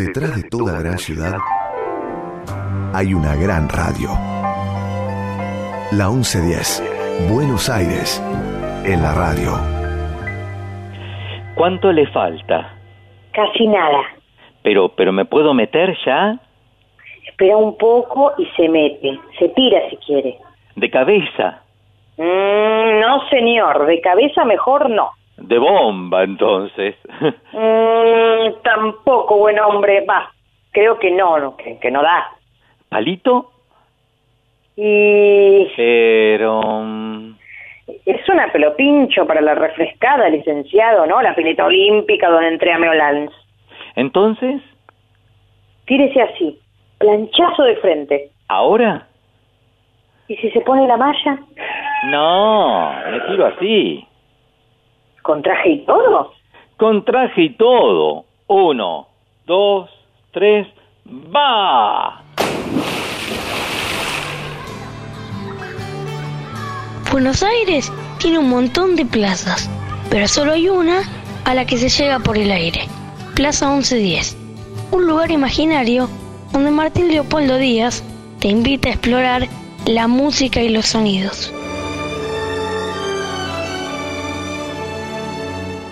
Detrás de toda gran ciudad hay una gran radio. La 1110, Buenos Aires, en la radio. ¿Cuánto le falta? Casi nada. Pero, pero ¿me puedo meter ya? Espera un poco y se mete. Se tira si quiere. ¿De cabeza? Mm, no, señor. De cabeza mejor no. De bomba, entonces. Mm, tampoco, buen hombre. Va, creo que no, no que, que no da. ¿Palito? Y Pero... mm, es una pelopincho para la refrescada, licenciado, ¿no? La pileta olímpica donde entré a Meolans. Entonces, Tírese así, planchazo de frente. ¿ahora? ¿Y si se pone la malla? No, me tiro así. ¿Con traje y todo? Con traje y todo. Uno, dos, tres, ¡va! Buenos Aires tiene un montón de plazas, pero solo hay una a la que se llega por el aire. Plaza 1110. Un lugar imaginario donde Martín Leopoldo Díaz te invita a explorar la música y los sonidos.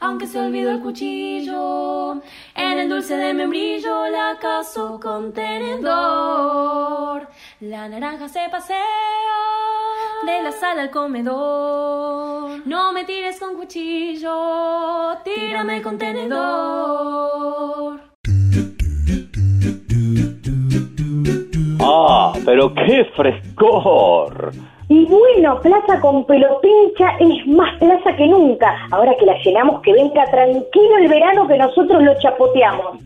Aunque se olvidó el cuchillo, en el dulce de membrillo la caso con tenedor. La naranja se pasea de la sala al comedor. No me tires con cuchillo, tírame con tenedor. ¡Ah, pero qué frescor! Y bueno, plaza con pelopincha es más plaza que nunca. Ahora que la llenamos, que venga tranquilo el verano que nosotros lo chapoteamos.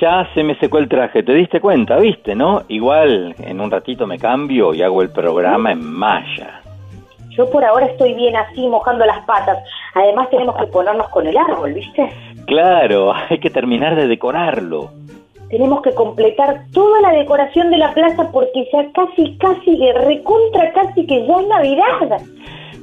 Ya se me secó el traje, ¿te diste cuenta? ¿Viste, no? Igual en un ratito me cambio y hago el programa en malla. Yo por ahora estoy bien así, mojando las patas. Además tenemos que ponernos con el árbol, ¿viste? Claro, hay que terminar de decorarlo. Tenemos que completar toda la decoración de la plaza porque ya casi, casi, de recontra casi que ya es Navidad.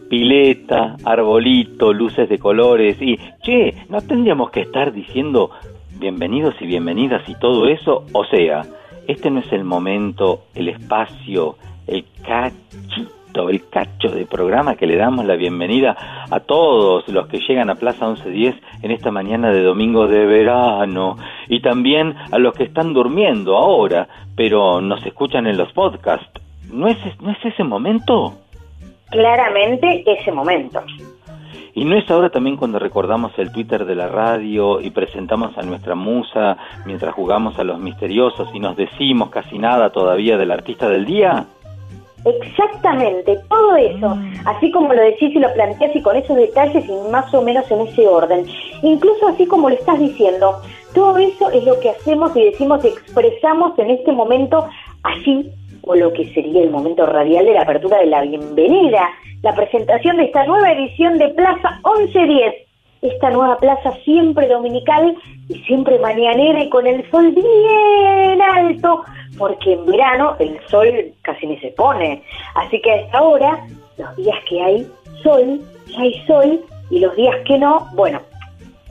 Pileta, arbolito, luces de colores y, che, ¿no tendríamos que estar diciendo bienvenidos y bienvenidas y todo eso? O sea, este no es el momento, el espacio, el cachito, el cacho de programa que le damos la bienvenida a todos los que llegan a Plaza 1110 en esta mañana de domingo de verano y también a los que están durmiendo ahora, pero nos escuchan en los podcasts. ¿No es, no es ese momento? Claramente ese momento. ¿Y no es ahora también cuando recordamos el Twitter de la radio y presentamos a nuestra musa mientras jugamos a los misteriosos y nos decimos casi nada todavía del artista del día? Exactamente, todo eso, así como lo decís y lo planteás y con esos detalles y más o menos en ese orden. Incluso así como lo estás diciendo, todo eso es lo que hacemos y decimos, expresamos en este momento así, o lo que sería el momento radial de la apertura de la bienvenida, la presentación de esta nueva edición de Plaza 1110. Esta nueva plaza siempre dominical y siempre mañanera y con el sol bien alto, porque en verano el sol casi ni se pone. Así que a esta hora, los días que hay sol, ya hay sol, y los días que no, bueno,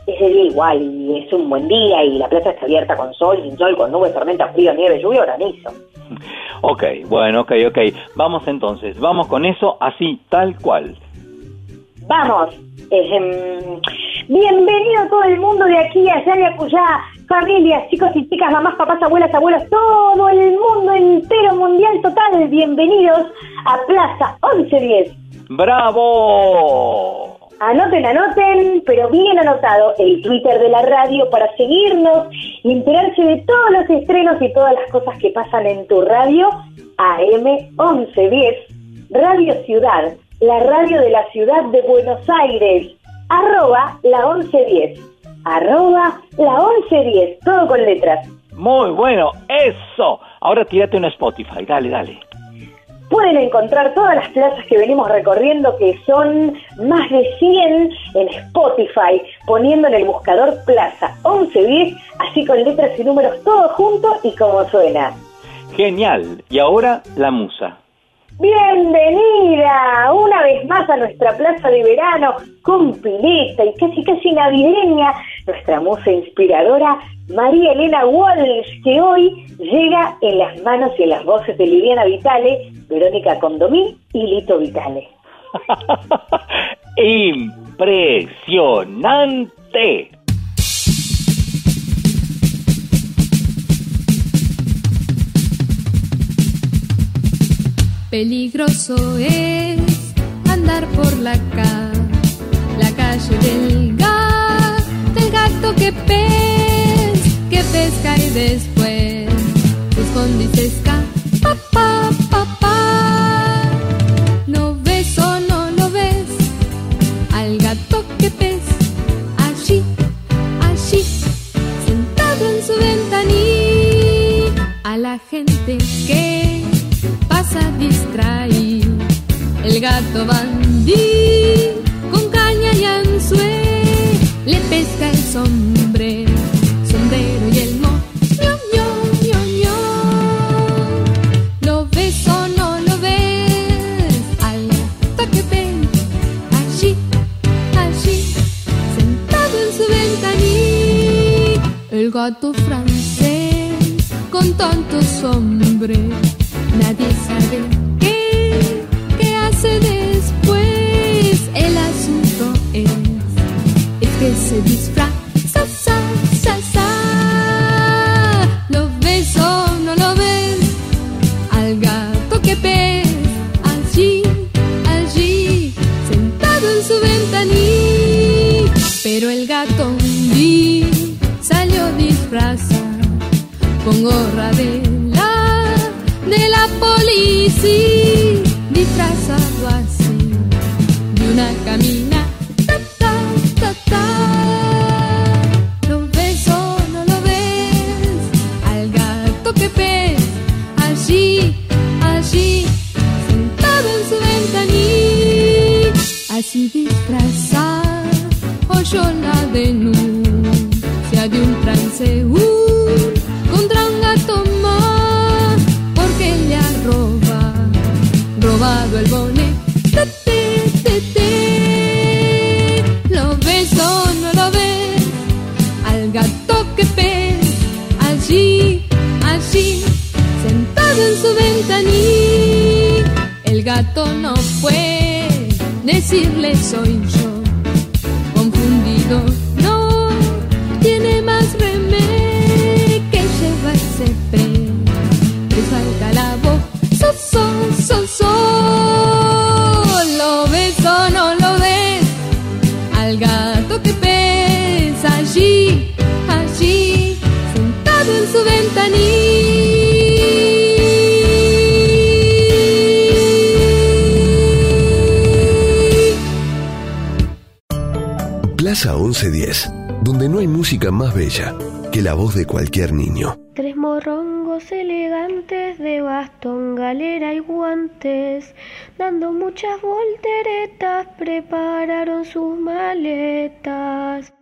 es de día igual y es un buen día y la plaza está abierta con sol, sin sol, con nubes, tormenta, frío, nieve, lluvia granizo. Ok, bueno, ok, ok. Vamos entonces, vamos con eso así, tal cual. Vamos. Ejem, bienvenido todo el mundo de aquí, allá y acullá, familias, chicos y chicas, mamás, papás, abuelas, abuelos, todo el mundo entero, mundial total. Bienvenidos a Plaza 1110. ¡Bravo! Anoten, anoten, pero bien anotado el Twitter de la radio para seguirnos y enterarse de todos los estrenos y todas las cosas que pasan en tu radio AM 1110, Radio Ciudad, la radio de la ciudad de Buenos Aires, arroba la 1110, arroba la 1110, todo con letras. Muy bueno, eso. Ahora tírate un Spotify, dale, dale. pueden encontrar todas las plazas que venimos recorriendo, que son más de 100 en Spotify, poniendo en el buscador Plaza 1110, así con letras y números todos juntos y como suena. Genial. Y ahora la musa. Bienvenida una vez más a nuestra plaza de verano con pileta y casi casi navideña, nuestra musa inspiradora María Elena Walsh, que hoy llega en las manos y en las voces de Liliana Vitale, Verónica Condomí y Lito Vitale. Impresionante. Peligroso es andar por la, ca la calle del, gato, del gato que pez, que pesca y después esconde y se pa, pa, ¿No El gato bandí con caña y anzuelo le pesca el sombre, sombrero y el mo. ño, ño, ño. ¿Lo ves o no lo ves? Al gato que ven allí, allí, sentado en su ventanilla. El gato francés con tantos hombres Nadie sabe qué, qué hace después. El asunto es, es que se disfraza, sa, sa, sa. ¿Lo ves o no lo ves? Al gato que ves allí, allí, sentado en su ventanilla. Pero el gato un día salió disfrazado con gorra de la policía, disfrazado así, de una camina. La voz de cualquier niño. Tres morrongos elegantes de bastón, galera y guantes, dando muchas volteretas, prepararon sus maletas.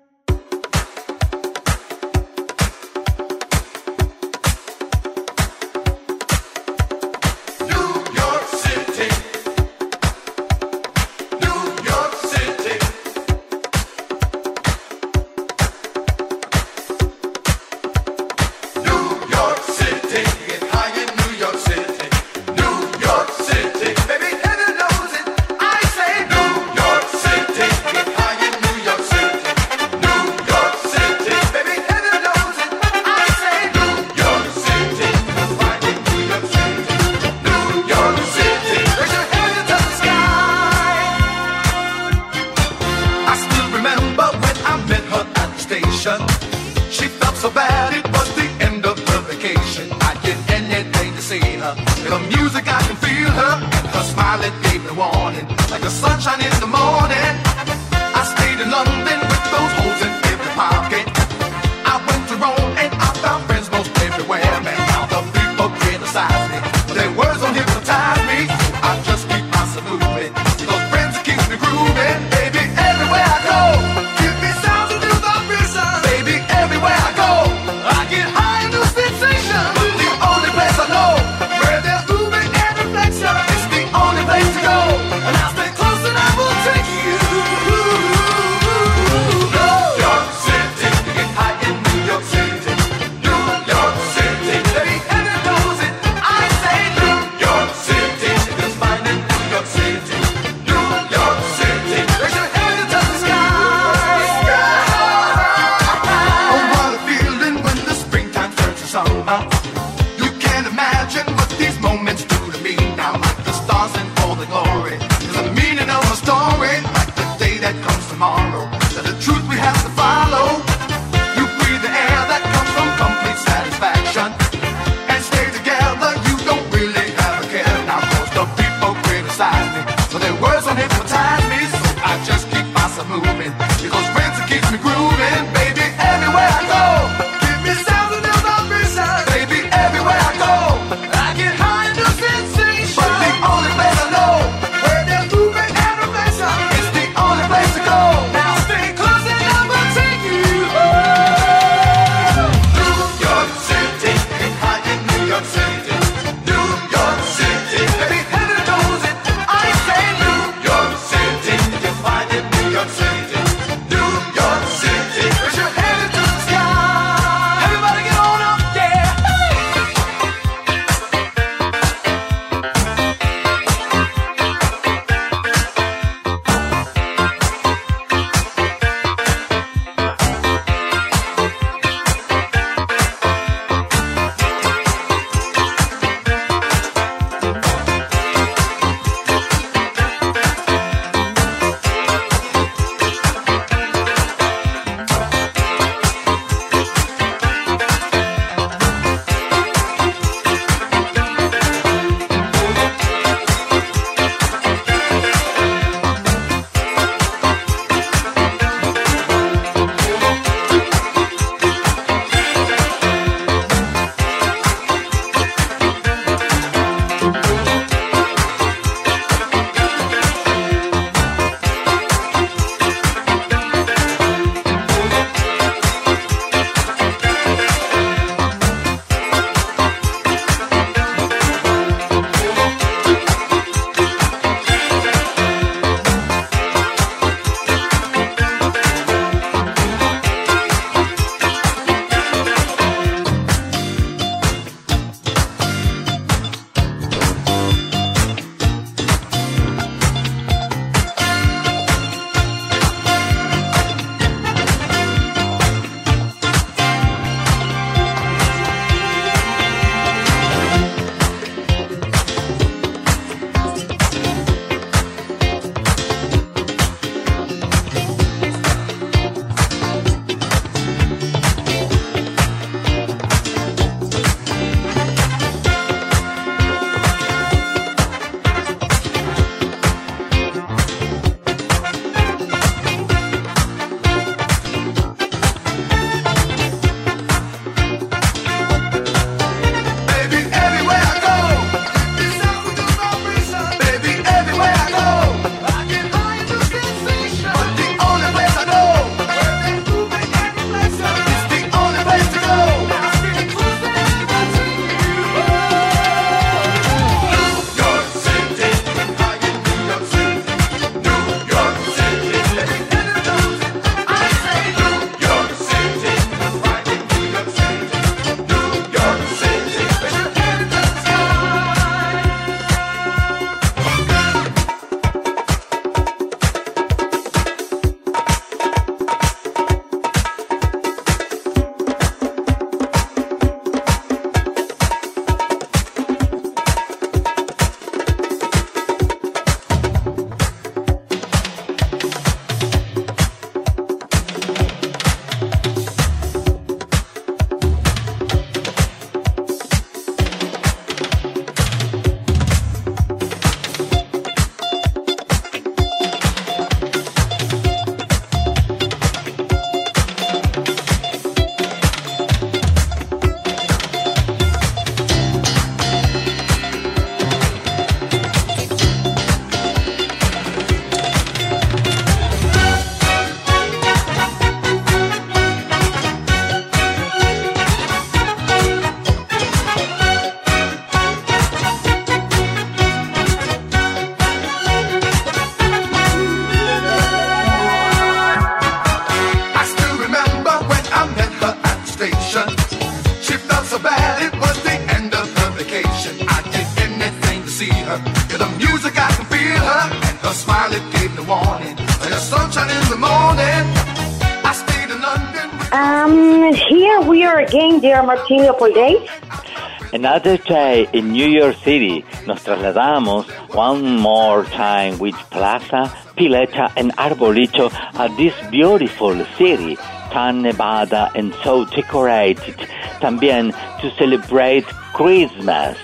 Again, dear Martin Leopoldate. Another day in New York City, nos trasladamos one more time with Plaza, Pileta and Arbolito at this beautiful city, tan nevada and so decorated, también to celebrate Christmas.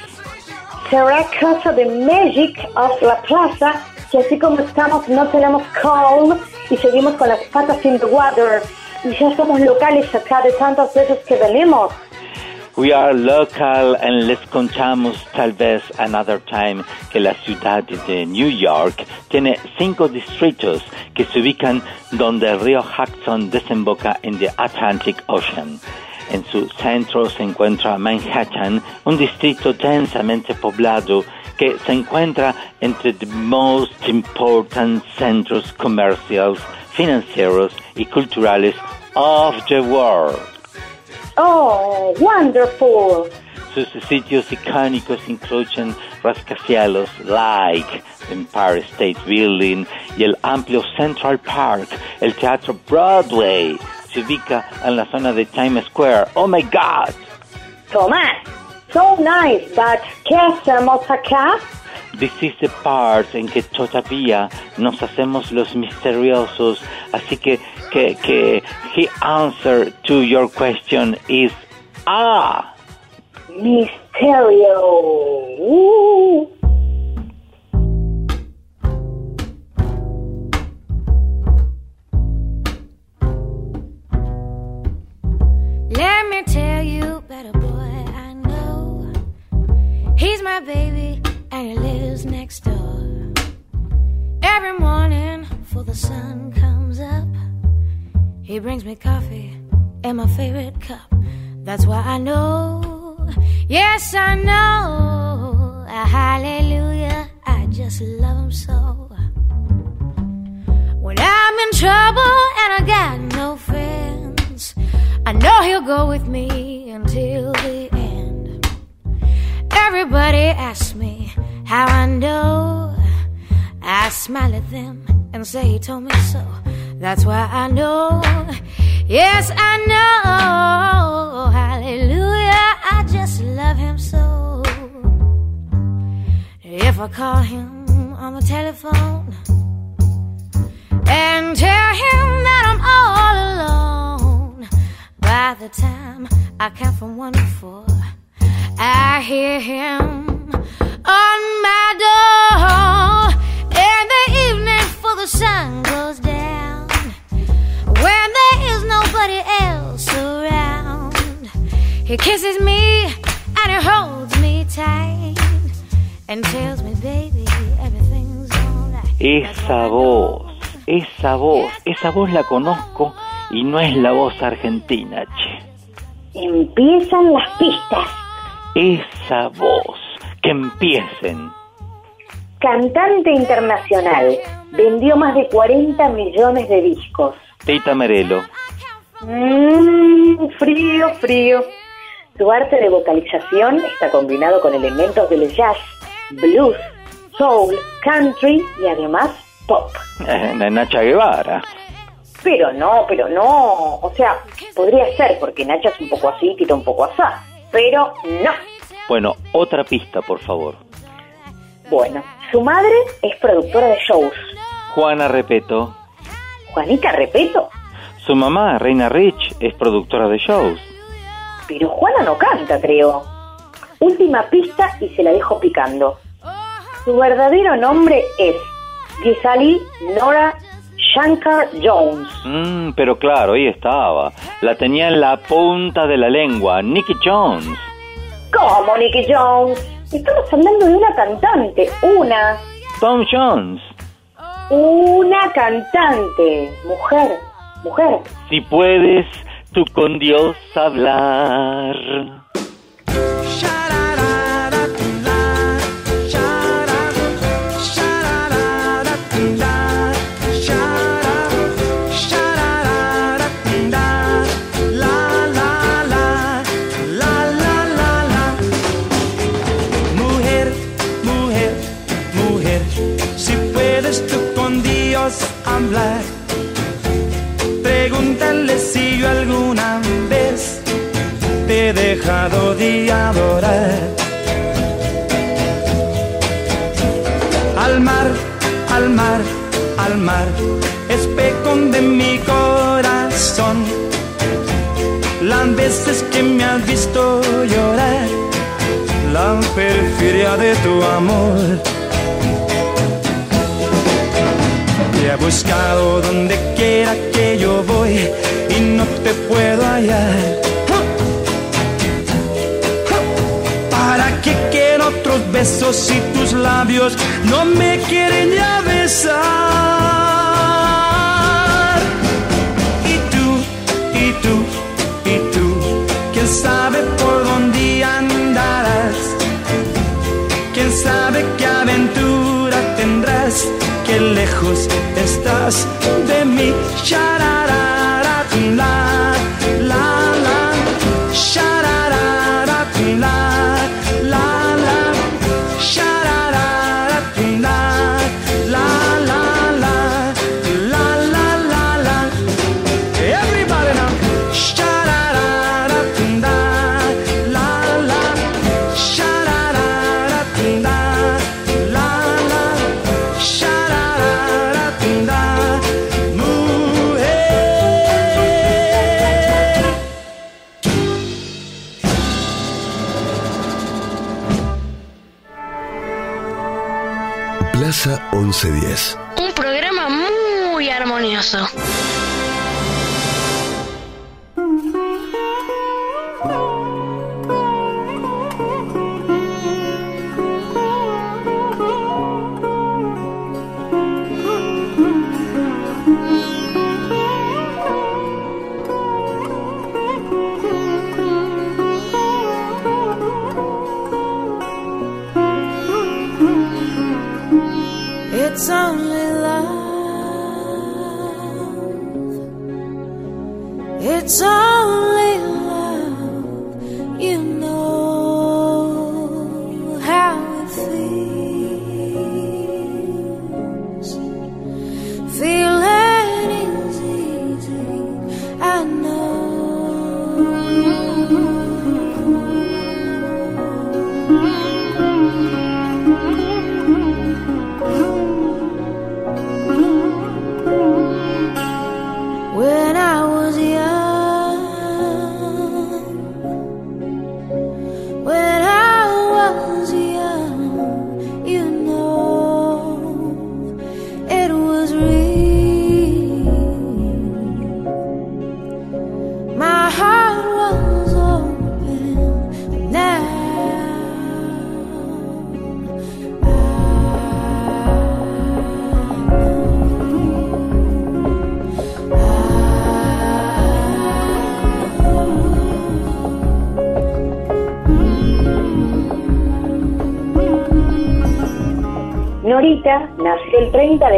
Será cosa de magic of la plaza, que así como estamos no tenemos calm y seguimos con las patas in the water y ya somos locales acá de tantas veces que venimos. We are local and les contamos tal vez another time que la ciudad de New York tiene cinco distritos que se ubican donde el río Hudson desemboca en el Atlantic Ocean. En su centro se encuentra Manhattan, un distrito densamente poblado que se encuentra entre the most important centros comerciales, financieros y culturales of the world. Oh, wonderful. Sus sitios icónicos incluyen rascacielos like the Empire State Building y el amplio Central Park. El Teatro Broadway se ubica en la zona de Times Square. Oh my God! Tomás, so nice, but ¿qué hacemos acá? This is the part en que todavía nos hacemos los misteriosos. Así que, que, que, he answer to your question is ah. Misterio. Let me tell you, better boy, I know. He's my baby, and he lives next door. Every morning, before the sun comes up, he brings me coffee in my favorite cup. That's why I know, yes, I know. Hallelujah, I just love him so. When I'm in trouble and I got no friends, I know he'll go with me until the end. Everybody asks me how I know. I smile at them and say he told me so. That's why I know. Yes, I know. Hallelujah. I just love him so. If I call him on the telephone and tell him that I'm all alone, by the time I count from one to four, I hear him on my door in the evening before the sun goes down. When there is nobody else around, he kisses me and he holds me tight and tells me, baby, everything's alright. Esa voz, esa voz, esa voz la conozco y no es la voz argentina, che. Empiezan las pistas. Esa voz, que empiecen. Cantante internacional. Vendió más de 40 millones de discos. Tita Merelo, Mmm, frío, frío. Su arte de vocalización está combinado con elementos del jazz, blues, soul, country y además pop. eh, Nacha Guevara. Pero no, pero no. O sea, podría ser porque Nacha es un poco así, Tito un poco asá. Pero no. Bueno, otra pista, por favor. Bueno, su madre es productora de shows. Juana Repeto. Juanita, repeto. Su mamá, Reina Rich, es productora de shows. Pero Juana no canta, creo. Última pista y se la dejo picando. Su verdadero nombre es Gisali Nora Shankar Jones. Mm, pero claro, ahí estaba. La tenía en la punta de la lengua. Nicky Jones. ¿Cómo, Nicky Jones? Estamos hablando de una cantante. Una. Tom Jones. Una cantante. Mujer. Mujer. Si puedes tú con Dios hablar. De adorar. Al mar, al mar, al mar, espejón de mi corazón. Las veces que me has visto llorar, la perfidia de tu amor. Te he buscado donde quiera que yo voy y no te puedo hallar. ¿Para qué quiero otros besos si tus labios no me quieren ya besar? Y tú, y tú, y tú, quién sabe por dónde andarás, quién sabe qué aventura tendrás, qué lejos estás de mí. Shararara, 1110. Un programa muy armonioso.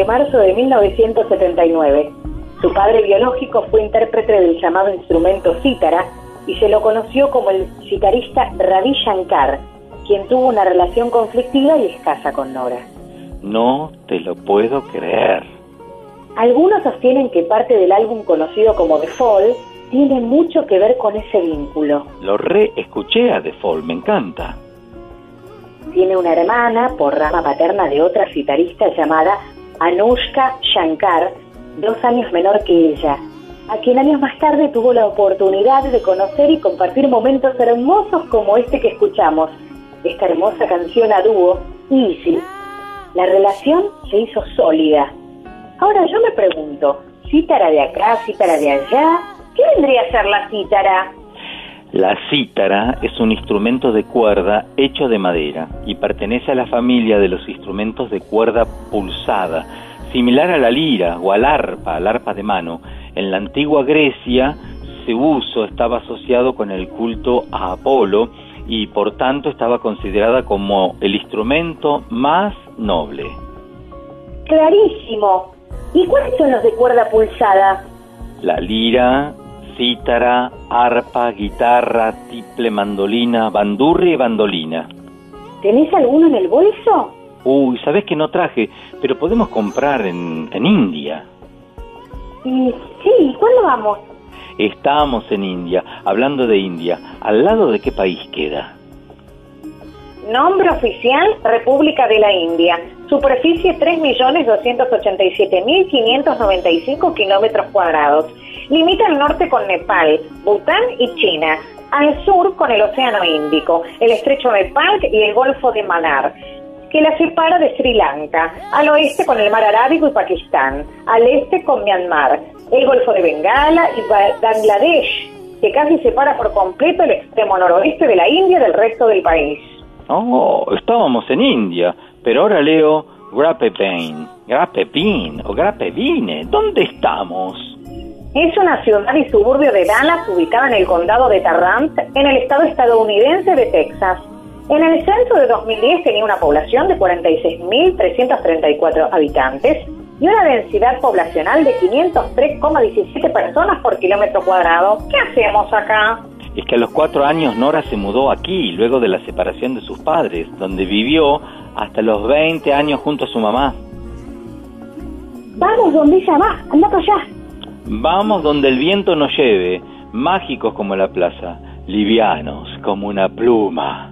De marzo de 1979. Su padre biológico fue intérprete del llamado instrumento cítara y se lo conoció como el citarista Ravi Shankar, quien tuvo una relación conflictiva y escasa con Nora. No te lo puedo creer. Algunos sostienen que parte del álbum conocido como The Fall tiene mucho que ver con ese vínculo. Lo re escuché a The Fall, me encanta. Tiene una hermana por rama paterna de otra citarista llamada Anushka Shankar, dos años menor que ella, a quien años más tarde tuvo la oportunidad de conocer y compartir momentos hermosos como este que escuchamos, esta hermosa canción a dúo, Easy. La relación se hizo sólida. Ahora yo me pregunto, ¿cítara de acá, cítara de allá? ¿Qué vendría a ser la cítara? La cítara es un instrumento de cuerda hecho de madera y pertenece a la familia de los instrumentos de cuerda pulsada, similar a la lira o al arpa, al arpa de mano. En la antigua Grecia su uso estaba asociado con el culto a Apolo y por tanto estaba considerada como el instrumento más noble. Clarísimo. ¿Y cuáles son los de cuerda pulsada? La lira, cítara, arpa, guitarra, tiple, mandolina, bandurria y bandolina. ¿Tenés alguno en el bolso? Uy, sabes que no traje, pero podemos comprar en, en India. Y sí, ¿cuándo vamos? Estábamos en India, hablando de India. ¿Al lado de qué país queda? Nombre oficial, República de la India. Superficie 3.287.595 kilómetros cuadrados. Limita al norte con Nepal, Bután y China. Al sur con el Océano Índico, el Estrecho de Palk y el Golfo de Manar, que la separa de Sri Lanka. Al oeste con el Mar Arábigo y Pakistán. Al este con Myanmar, el Golfo de Bengala y Ba- Bangladesh, que casi separa por completo el extremo noroeste de la India del resto del país. Oh, estábamos en India, pero ahora leo Grapevine, Grapevine o Grapevine. ¿Dónde estamos? Es una ciudad y suburbio de Dallas ubicada en el condado de Tarrant, en el estado estadounidense de Texas. En el censo de 2010 tenía una población de 46.334 habitantes y una densidad poblacional de 503,17 personas por kilómetro cuadrado. ¿Qué hacemos acá? Es que a los cuatro años Nora se mudó aquí, luego de la separación de sus padres, donde vivió hasta los 20 años junto a su mamá. Vamos donde ella va, anda para allá. Vamos donde el viento nos lleve, mágicos como la plaza, livianos como una pluma.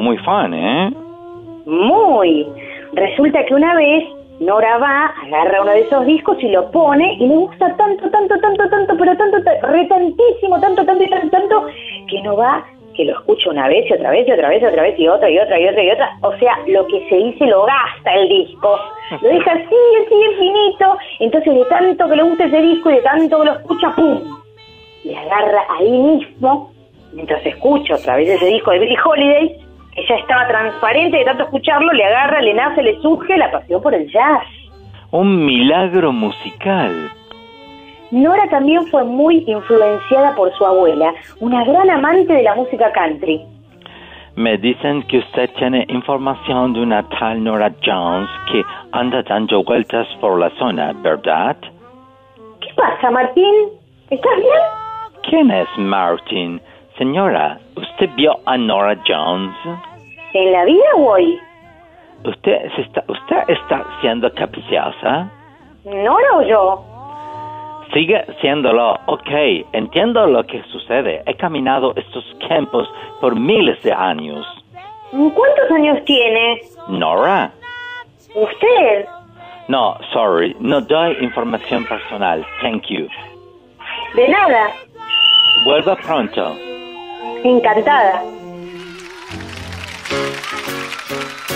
Muy fan, ¿eh? Muy. Resulta que una vez Nora va, agarra uno de esos discos y lo pone y le gusta tanto, tanto, tanto, tanto, pero tanto, ta- re tantísimo, tanto, tanto y tanto, tanto, que no va, que lo escucha una vez y otra vez y otra vez y otra vez y otra y otra y otra y otra. O sea, lo que se dice lo gasta el disco. Lo deja así, así infinito. Entonces de tanto que le gusta ese disco y de tanto que lo escucha, ¡pum! Le agarra ahí mismo, mientras escucha otra vez ese disco de Billie Holiday, estaba transparente de tanto escucharlo, le agarra, le nace, le surge la pasión por el jazz. Un milagro musical. Nora también fue muy influenciada por su abuela, una gran amante de la música country. Me dicen que usted tiene información de una tal Nora Jones que anda dando vueltas por la zona, ¿verdad? ¿Qué pasa, Martín? ¿Estás bien? ¿Quién es Martin? Señora, ¿usted vio a Nora Jones? ¿En la vida hoy? ¿Usted, se está, usted está siendo capciosa? ¿Nora o yo? Sigue siéndolo. Ok, entiendo lo que sucede. He caminado estos campos por miles de años. ¿Cuántos años tiene? Nora? ¿Usted? No, sorry, no doy información personal. Thank you. De nada. Vuelva pronto. Encantada. Thank you.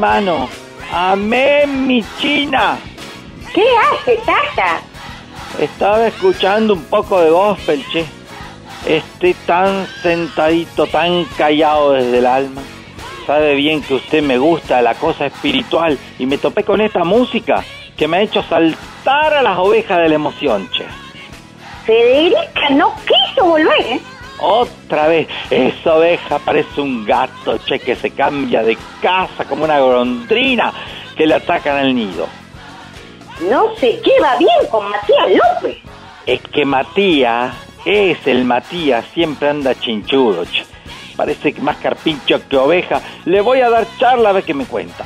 Hermano. Amén, mi china. ¿Qué hace, Tata? Estaba escuchando un poco de gospel, che. Estoy tan sentadito, tan callado desde el alma. Sabe bien que usted me gusta la cosa espiritual y me topé con esta música que me ha hecho saltar a las ovejas de la emoción, che. Federica no quiso volver, ¿eh? Otra vez, esa oveja parece un gato, che, que se cambia de casa como una golondrina que le atacan al nido. No se lleva bien con Matías López. Es que Matías, es el Matías, siempre anda chinchudo, che. Parece que más carpincho que oveja. Le voy a dar charla a ver qué me cuenta.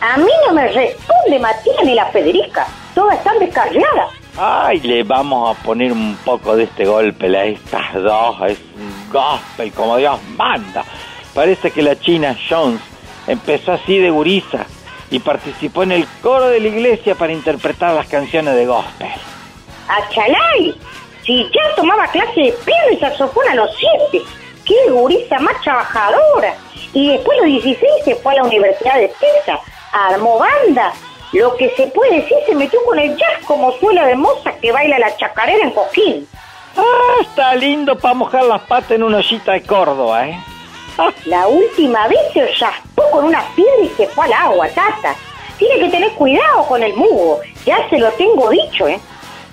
A mí no me responde Matías ni la Federica. Todas están descarriadas. Ay, le vamos a poner un poco de este golpe a estas dos. Es un gospel como Dios manda. Parece que la China Jones empezó así de gurisa y participó en el coro de la iglesia para interpretar las canciones de gospel. ¡Achalay! Si ya tomaba clase de piano y saxofón a los siete. ¡Qué gurisa más trabajadora! Y después a los 16 se fue a la Universidad de Texas. Armó banda. Lo que se puede decir se metió con el jazz como suela de moza que baila la chacarera en Coquín. Ah, está lindo para mojar las patas en una ollita de Córdoba, ¿eh? La última vez se raspó con una piedra y se fue al agua, tata. Tiene que tener cuidado con el mugo. Ya se lo tengo dicho, ¿eh?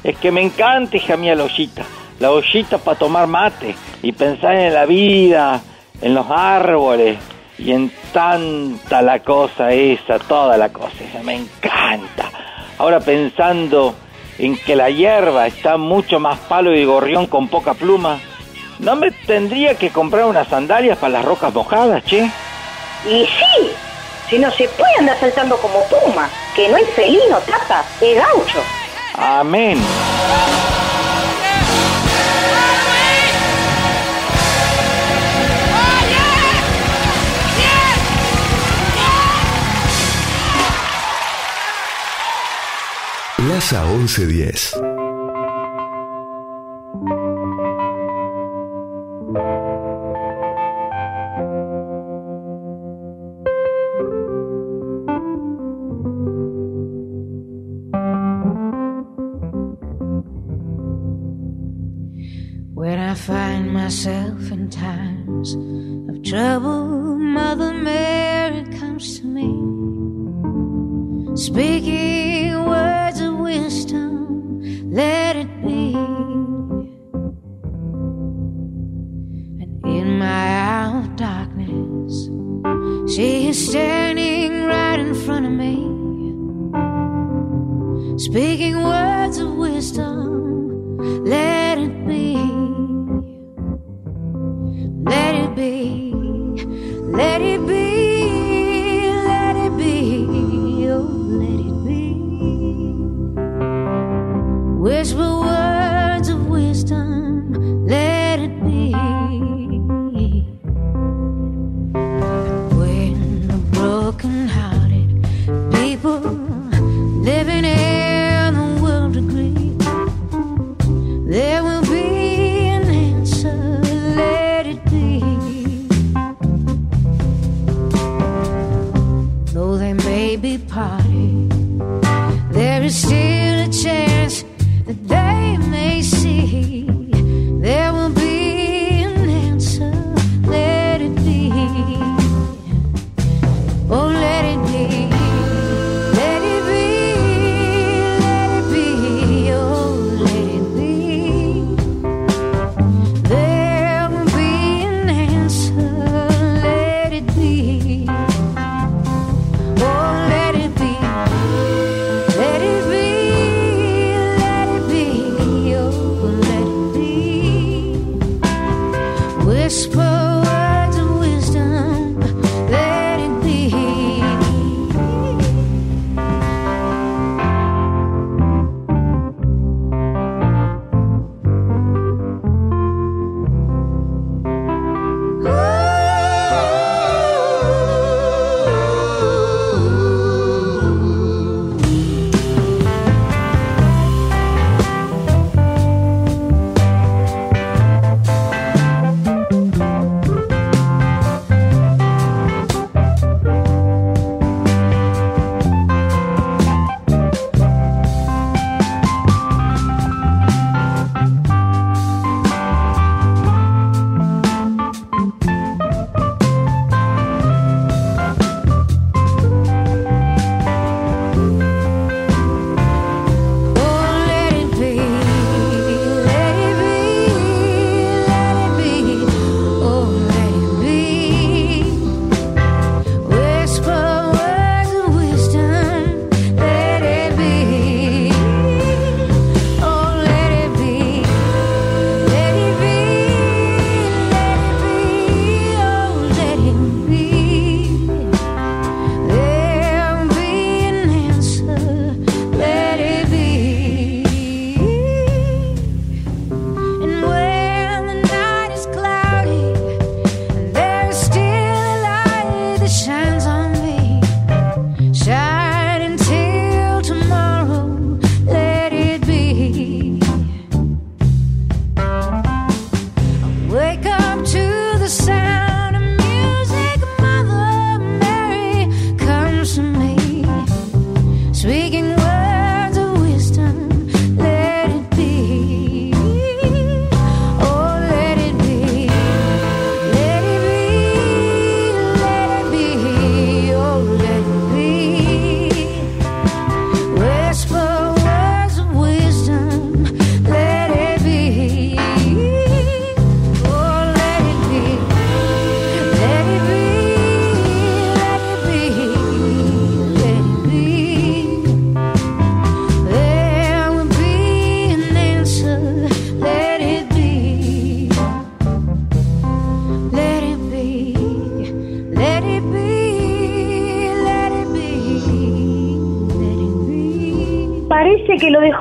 Es que me encanta, hija mía, la ollita. La ollita para tomar mate y pensar en la vida, en los árboles y en tanta la cosa esa, toda la cosa esa. Me encanta. Ahora pensando en que la hierba está mucho más palo y gorrión con poca pluma, ¿no me tendría que comprar unas sandalias para las rocas mojadas, che? Y sí, si no se puede andar saltando como puma, que no es felino, tata, es gaucho. Amén. Plaza 1110. When I find myself in times of trouble, Mother Mary comes to me, speaking wisdom. Let it be. And in my of darkness, she is standing right in front of me, speaking words of wisdom.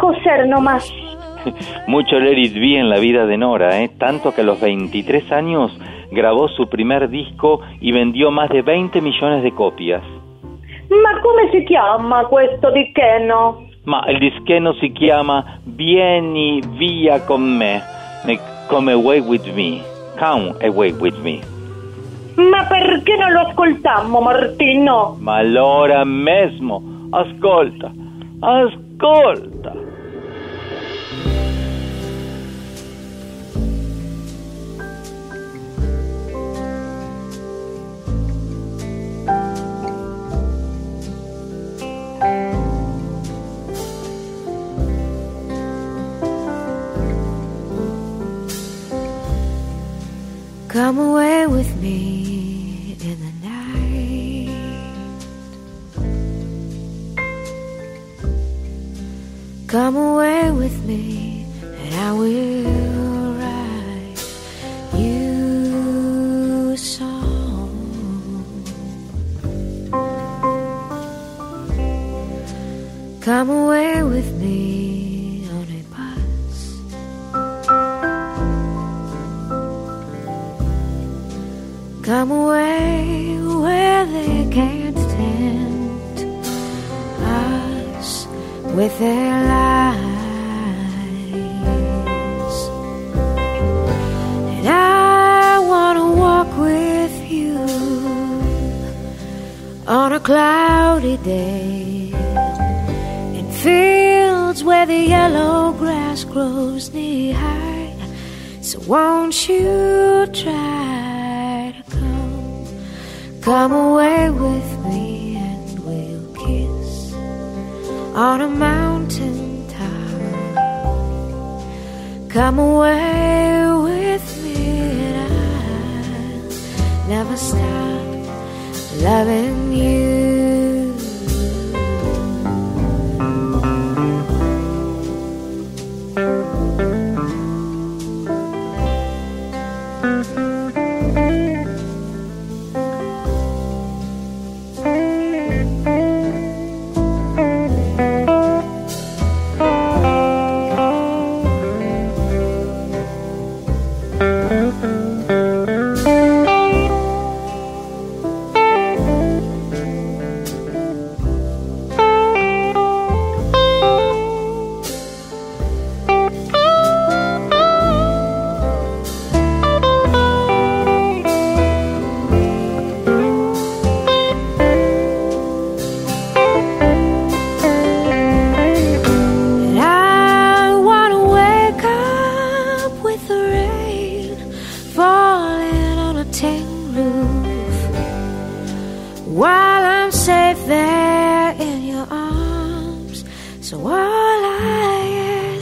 Dejó ser nomás. Mucho It Be en la vida de Nora, ¿eh? tanto que a los 23 años grabó su primer disco y vendió más de 20 millones de copias. Ma come si chiama questo di che no? Ma il dischetto si chiama Vieni via con me, come Away With Me. Come Away With Me. Ma perché non lo ascoltammo, Martino? Ma allora mesmo, ascolta, ascolta.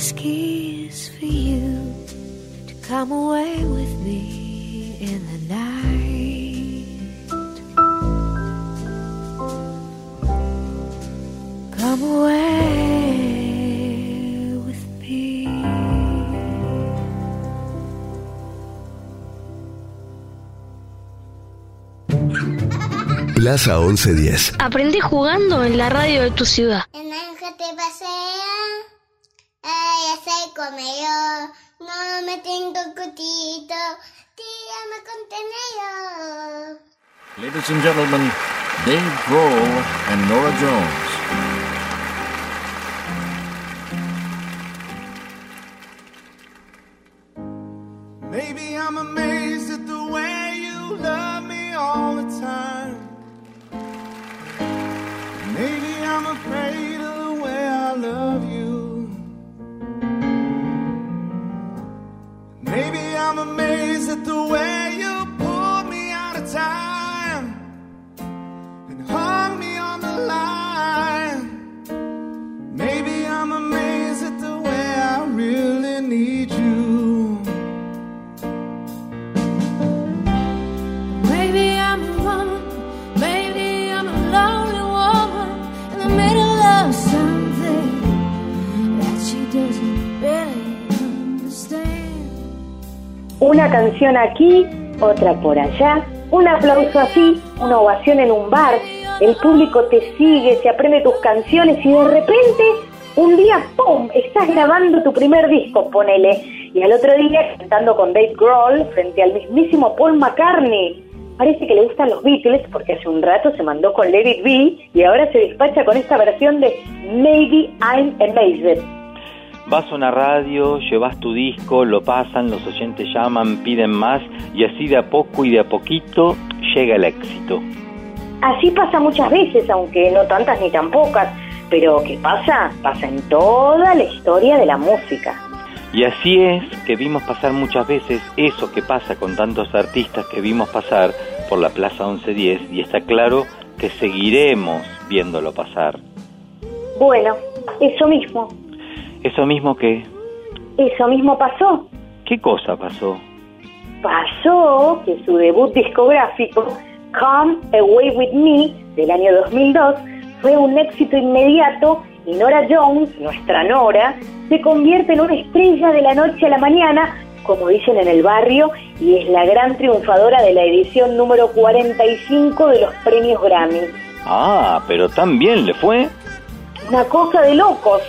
Ask is for you to come away with me in the night. Come away with me. Plaza 1110. Aprendí jugando en la radio de tu ciudad. Ángel te yo, no me tengo cutito, tírame contenedor. Ladies and gentlemen, Dave Grohl and Nora Jones. Aquí, otra por allá, un aplauso así, una ovación en un bar, el público te sigue, se aprende tus canciones y de repente Un día, ¡pum!, estás grabando tu primer disco, ponele. Y al otro día cantando con Dave Grohl frente al mismísimo Paul McCartney. Parece que le gustan los Beatles porque hace un rato se mandó con Let It y ahora se despacha con esta versión de Maybe I'm Amazed. Vas a una radio, llevas tu disco, lo pasan, los oyentes llaman, piden más y así de a poco y de a poquito llega el éxito. Así pasa muchas veces, aunque no tantas ni tan pocas. Pero ¿qué pasa? Pasa en toda la historia de la música. Y así es que vimos pasar muchas veces eso que pasa con tantos artistas que vimos pasar por la Plaza 1110 y está claro que seguiremos viéndolo pasar. Bueno, eso mismo, Eso mismo que... eso mismo pasó. ¿Qué cosa pasó? Pasó que su debut discográfico, Come Away With Me, del año 2002, fue un éxito inmediato y Nora Jones, nuestra Nora, se convierte en una estrella de la noche a la mañana, como dicen en el barrio, y es la gran triunfadora de la edición número 45 de los premios Grammy. Ah, pero tan bien le fue. Una cosa de locos.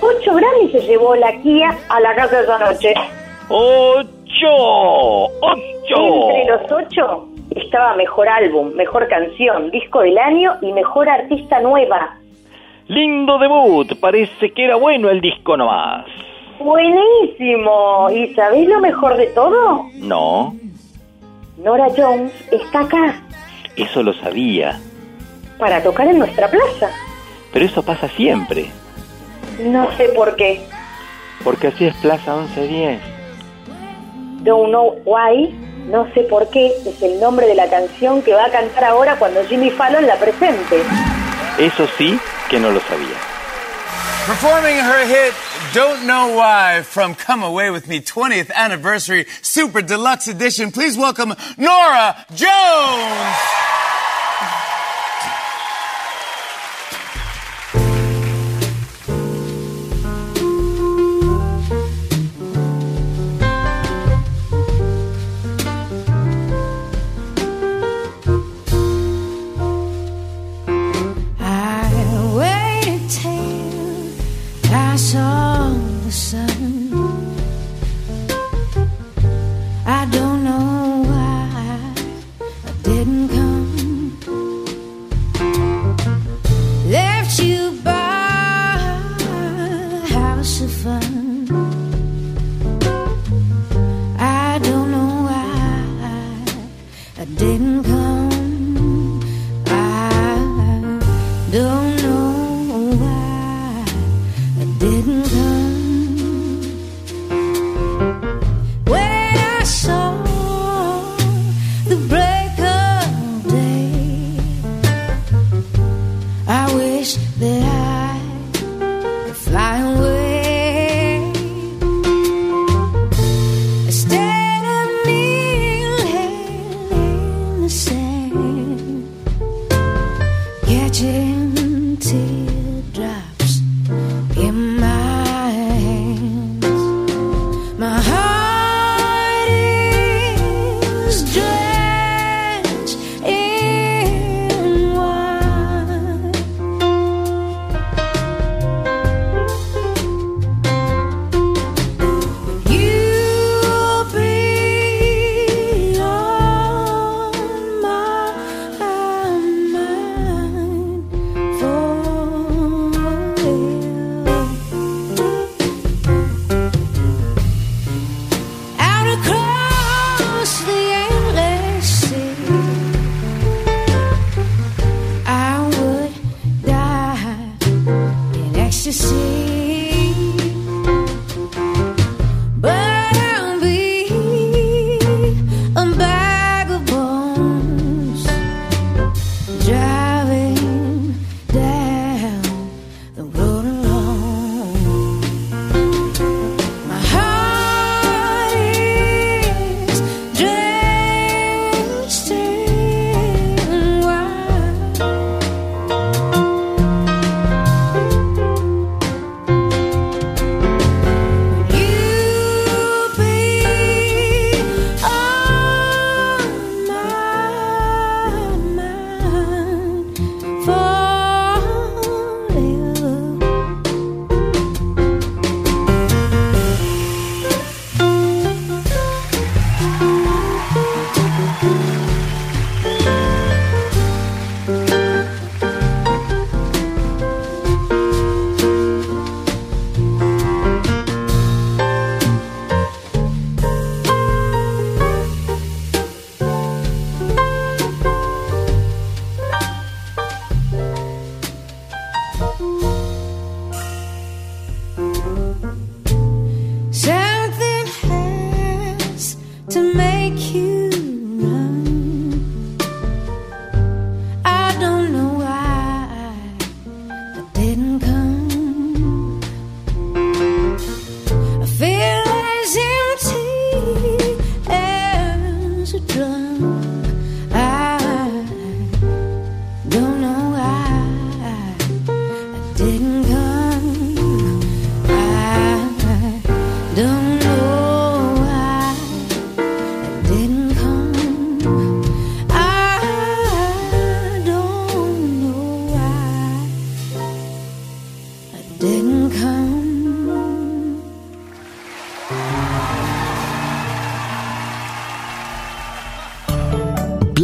Ocho Grammy se llevó la Kia a la casa esa noche. ¡Ocho! ¡Ocho! Entre los ocho estaba Mejor Álbum, Mejor Canción, Disco del Año y Mejor Artista Nueva. Lindo debut, parece que era bueno el disco nomás. Buenísimo. ¿Y sabéis lo mejor de todo? No, Nora Jones está acá eso lo sabía. para tocar en nuestra plaza. Pero eso pasa siempre, No sé por qué. porque así es Plaza 1110. Don't know why. No sé por qué. Es el nombre de la canción que va a cantar ahora cuando Jimmy Fallon la presente. Eso sí que no lo sabía. Performing her hit Don't Know Why from Come Away With Me 20th Anniversary Super Deluxe Edition. Please welcome Nora Jones.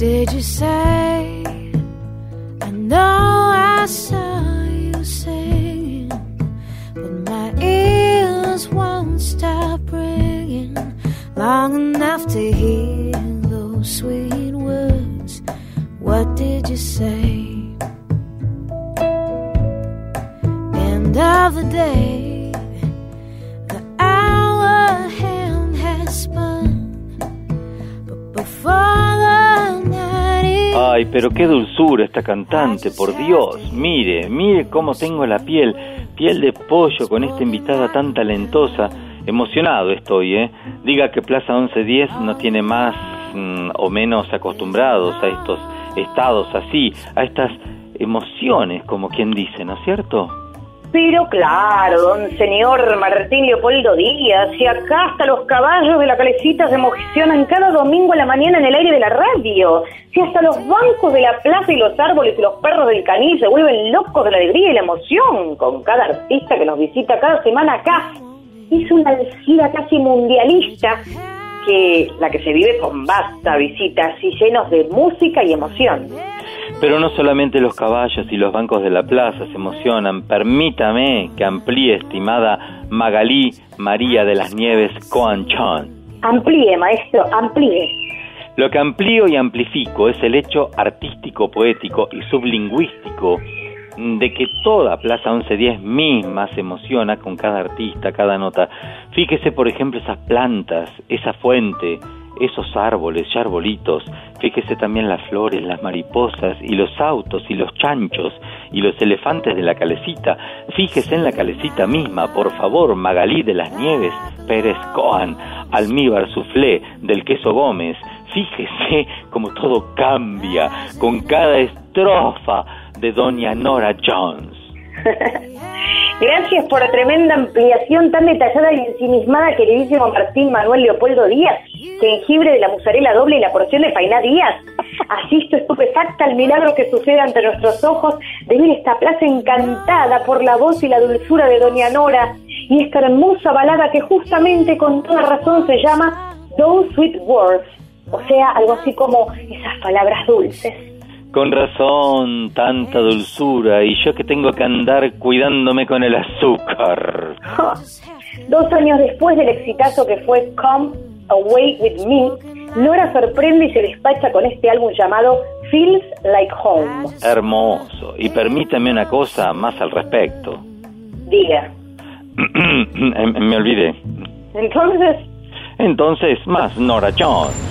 Did you say? Pero qué dulzura esta cantante, por Dios. Mire, mire cómo tengo la piel, piel de pollo con esta invitada tan talentosa. Emocionado estoy, ¿eh? Diga que Plaza 1110 no tiene más mm, o menos acostumbrados a estos estados así, a estas emociones, como quien dice, ¿no es cierto? Pero claro, don señor Martín Leopoldo Díaz, y acá hasta los caballos de la calecita se emocionan cada domingo a la mañana en el aire de la radio, si hasta los bancos de la plaza y los árboles y los perros del canil se vuelven locos de la alegría y la emoción con cada artista que nos visita cada semana acá. Es una gira casi mundialista que la que se vive con vasta visitas y llenos de música y emoción. Pero no solamente los caballos y los bancos de la plaza se emocionan, permítame que amplíe, estimada Magalí María de las Nieves Coanchón. Amplíe, maestro, amplíe. Lo que amplío y amplifico es el hecho artístico, poético y sublingüístico de que toda Plaza 1110 misma se emociona con cada artista, cada nota. Fíjese, por ejemplo, esas plantas, esa fuente, esos árboles y arbolitos. Fíjese también las flores, las mariposas y los autos y los chanchos y los elefantes de la calecita. Fíjese en la calecita misma, por favor, Magalí de las Nieves, Pérez Coan, almíbar soufflé del queso Gómez. Fíjese cómo todo cambia con cada estrofa de Doña Nora Jones. Gracias por la tremenda ampliación tan detallada y ensimismada, queridísimo Martín Manuel Leopoldo Díaz. Jengibre de la musarela doble y la porción de Painá Díaz. Asisto estupefacta al milagro que sucede ante nuestros ojos de ver esta plaza encantada por la voz y la dulzura de Doña Nora y esta hermosa balada que justamente con toda razón se llama Those Sweet Words, o sea, algo así como esas palabras dulces. Con razón, tanta dulzura, y yo que tengo que andar cuidándome con el azúcar. Dos años después del exitazo que fue Come Away With Me, Nora sorprende y se despacha con este álbum llamado Feels Like Home. Hermoso. Y permítame una cosa más al respecto. Diga. Me olvidé. Entonces, Entonces, más Nora Jones.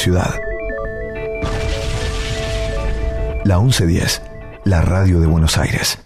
Ciudad. La 1110, la radio de Buenos Aires.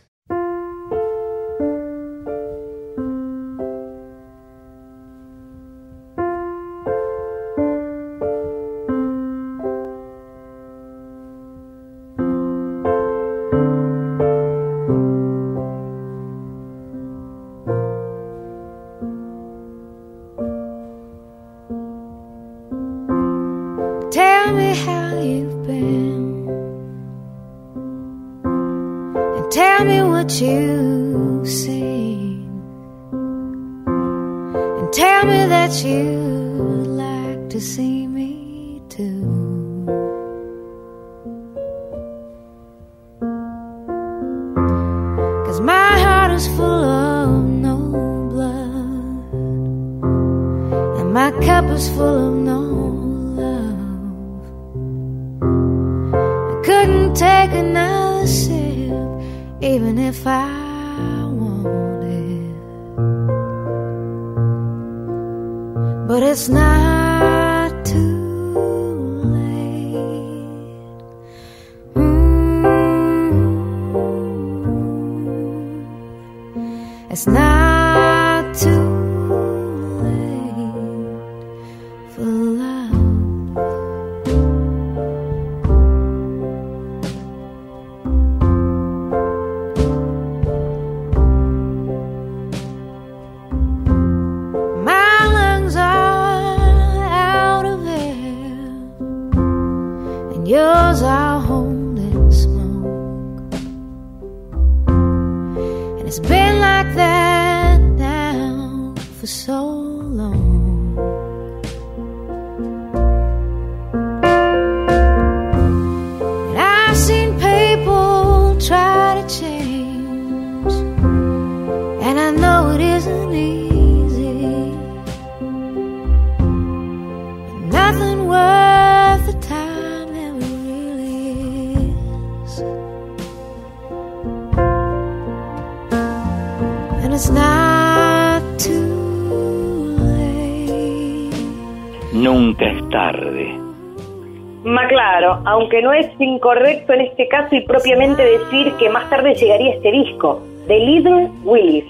Aunque no es incorrecto en este caso y propiamente decir que más tarde llegaría este disco, de Little Willis.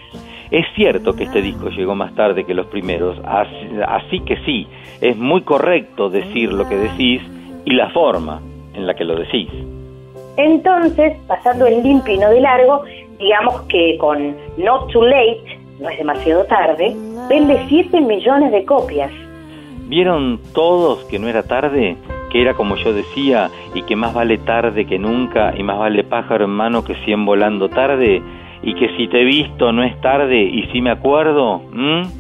Es cierto que este disco llegó más tarde que los primeros, así, así que sí, es muy correcto decir lo que decís y la forma en la que lo decís. Entonces, pasando el limpio y no de largo, digamos que con Not Too Late, no es demasiado tarde, vende 7 millones de copias. ¿Vieron todos que no era tarde? Que era como yo decía, y que más vale tarde que nunca, y más vale pájaro en mano que cien volando tarde, y que si te he visto no es tarde, y si me acuerdo.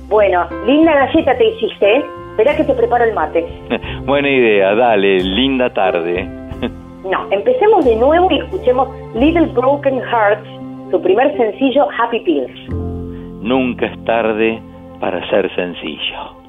Bueno, linda galleta te hiciste, ¿eh? Esperá que te preparo el mate. buena idea, dale, linda tarde. No, empecemos de nuevo y escuchemos Little Broken Hearts, su primer sencillo Happy Pills. Nunca es tarde para ser sencillo.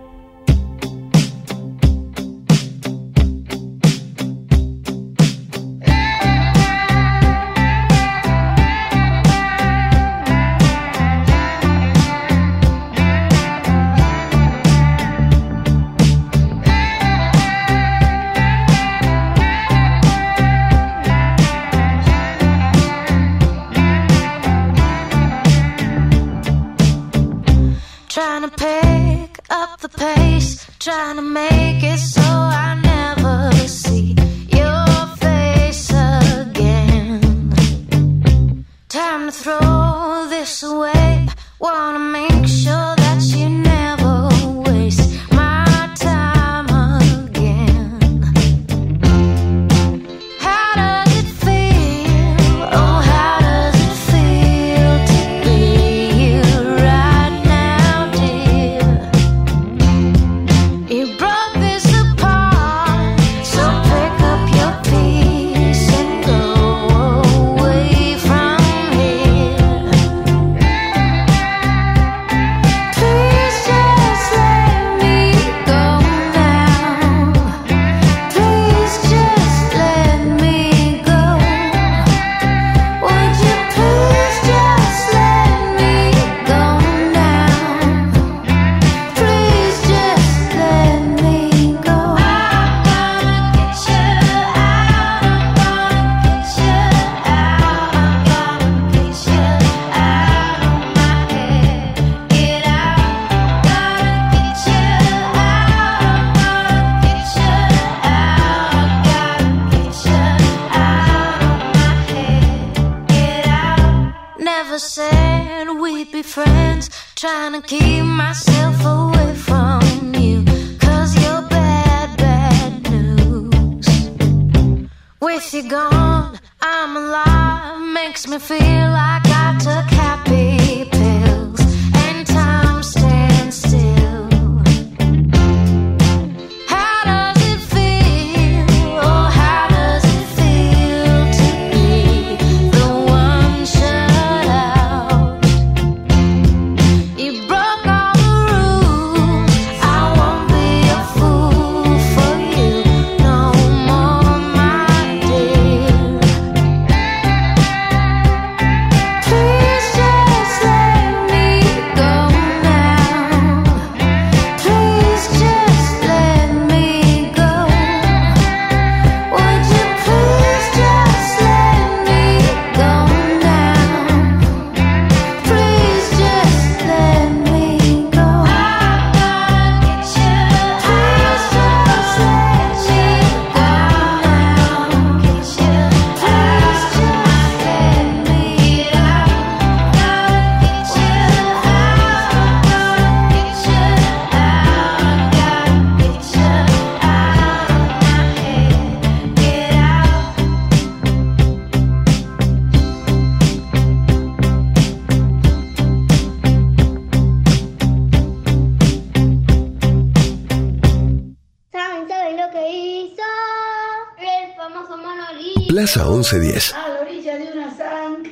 Plaza 1110. A la orilla de una zanja.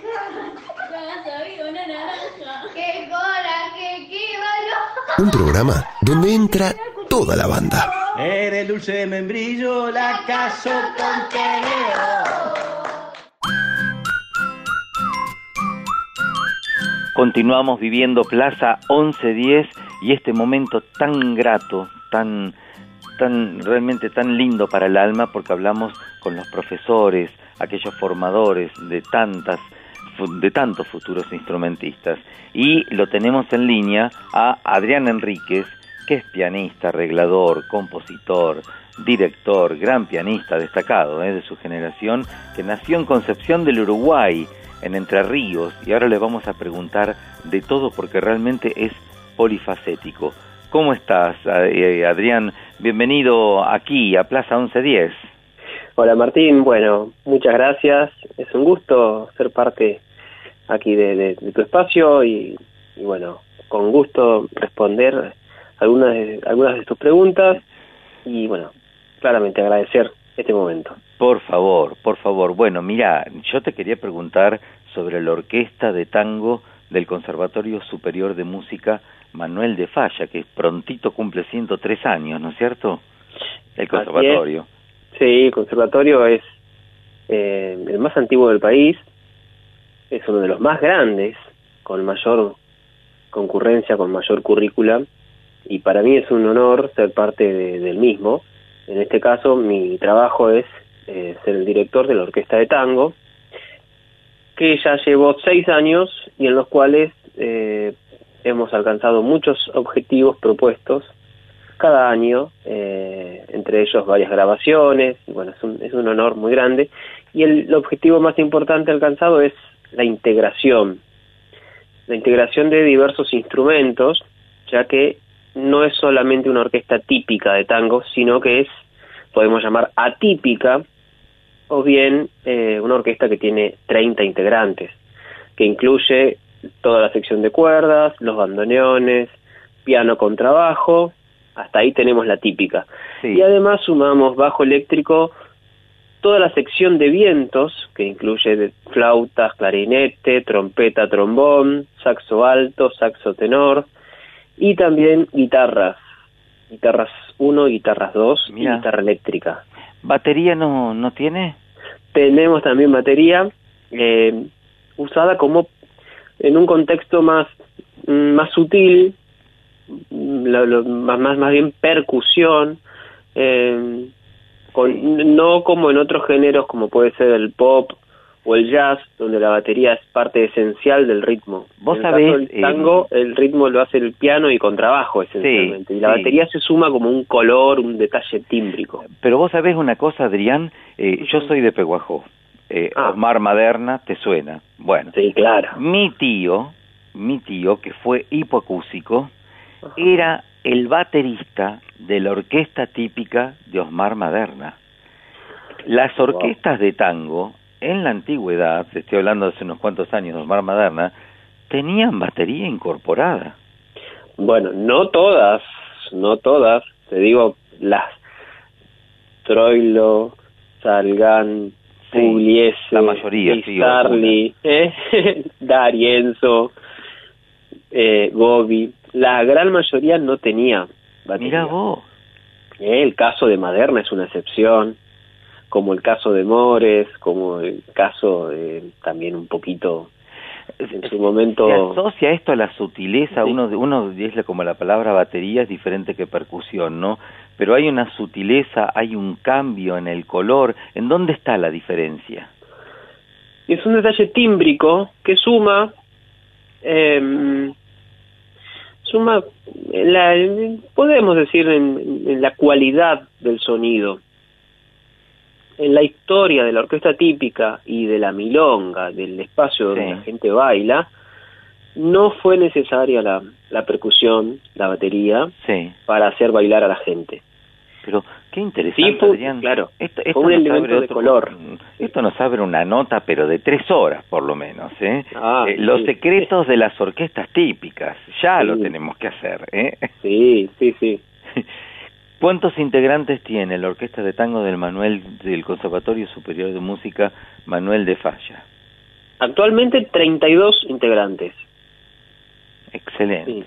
había una naranja. ¡Qué coraje, qué! Un programa donde entra toda la banda. Era el dulce de membrillo, la caso contenedor. Continuamos viviendo Plaza 1110 y este momento tan grato, tan, tan realmente tan lindo para el alma porque hablamos con los profesores, aquellos formadores de tantas de tantos futuros instrumentistas y lo tenemos en línea a Adrián Enríquez, que es pianista, arreglador, compositor, director, gran pianista destacado ¿eh? de su generación, que nació en Concepción del Uruguay, en Entre Ríos, y ahora le vamos a preguntar de todo porque realmente es polifacético. ¿Cómo estás, eh, Adrián? Bienvenido aquí a Plaza 1110. Hola Martín, bueno, muchas gracias. Es un gusto ser parte aquí de, de- de tu espacio y, y bueno, con gusto responder algunas de, algunas de tus preguntas y bueno, claramente agradecer este momento. Por favor, por favor. Bueno, mira, yo te quería preguntar sobre la orquesta de tango del Conservatorio Superior de Música Manuel de Falla, que prontito cumple 103 años, ¿no es cierto? El conservatorio. Sí, el conservatorio es eh, el más antiguo del país, es uno de los más grandes, con mayor concurrencia, con mayor currícula, y para mí es un honor ser parte de- del mismo. En este caso, mi trabajo es eh, ser el director de la orquesta de tango, que ya llevo seis años y en los cuales eh, hemos alcanzado muchos objetivos propuestos cada año, eh, entre ellos varias grabaciones, y bueno, es un, es un honor muy grande. Y el, objetivo más importante alcanzado es la integración, la integración de diversos instrumentos, ya que no es solamente una orquesta típica de tango, sino que es, podemos llamar, atípica, o bien eh, una orquesta que tiene 30 integrantes, que incluye toda la sección de cuerdas, los bandoneones, piano con trabajo, hasta ahí tenemos la típica. Y además sumamos bajo eléctrico toda la sección de vientos, que incluye flautas, clarinete, trompeta, trombón, saxo alto, saxo tenor, y también guitarras, guitarras 1, guitarras 2 y guitarra eléctrica. ¿Batería no, no tiene? Tenemos también batería eh, usada como en un contexto más, mm, más sutil, lo- lo- más, más, más bien percusión, eh, con, no como en otros géneros como puede ser el pop o el jazz, donde la batería es parte esencial del ritmo. Vos en el sabés, del eh, tango, el ritmo lo hace el piano y contrabajo esencialmente, y la sí. batería se suma como un color, un detalle tímbrico. Pero vos sabés una cosa, Adrián, Eh, yo soy de Peguajó. Eh, Omar Maderna, ¿te suena? Bueno. Sí, claro. Mi tío mi tío, que fue hipoacúsico, era el baterista de la orquesta típica de Osmar Maderna. Las orquestas de tango, en la antigüedad, te estoy hablando hace unos cuantos años, de Osmar Maderna, tenían batería incorporada. Bueno, no todas, no todas. Te digo, las Troilo, Salgan, Pugliese, la mayoría, sí, eh, D'Arienzo, eh, Gobi. La gran mayoría no tenía batería. Mira vos. Eh, el caso de Maderna es una excepción, como el caso de Mores, como el caso eh, también un poquito en su momento... Se asocia esto a la sutileza, uno, uno dice como la palabra batería es diferente que percusión, ¿no? Pero hay una sutileza, hay un cambio en el color. ¿En dónde está la diferencia? Es un detalle tímbrico que suma, eh, suma, en la, podemos decir, en, en la cualidad del sonido. En la historia de la orquesta típica y de la milonga, del espacio donde Sí. la gente baila, no fue necesaria la, la percusión, la batería, Sí. para hacer bailar a la gente. Pero qué interesante, Sí, fue- Adrián. claro, Esto, fue esto un nos elemento abre de otro- color. Esto nos abre una nota, pero de tres horas por lo menos. ¿eh? Ah, Eh, sí. Los secretos de las orquestas típicas. Ya lo tenemos que hacer. ¿eh? Sí, sí, sí. ¿Cuántos integrantes tiene la Orquesta de Tango del Manuel del Conservatorio Superior de Música Manuel de Falla? Actualmente 32 integrantes. Excelente.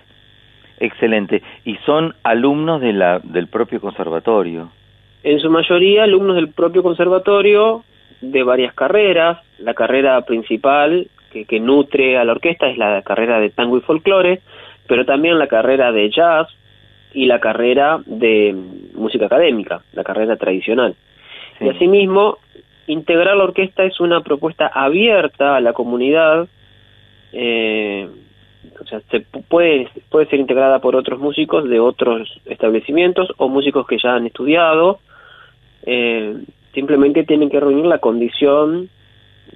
Excelente. Y son alumnos de la, del propio conservatorio. En su mayoría alumnos del propio conservatorio de varias carreras. La carrera principal que, que nutre a la orquesta es la carrera de tango y folclore, pero también la carrera de jazz y la carrera de música académica, la carrera tradicional. Y asimismo, integrar la orquesta es una propuesta abierta a la comunidad, eh, o sea, se pu- puede, puede ser integrada por otros músicos de otros establecimientos o músicos que ya han estudiado, eh, simplemente tienen que reunir la condición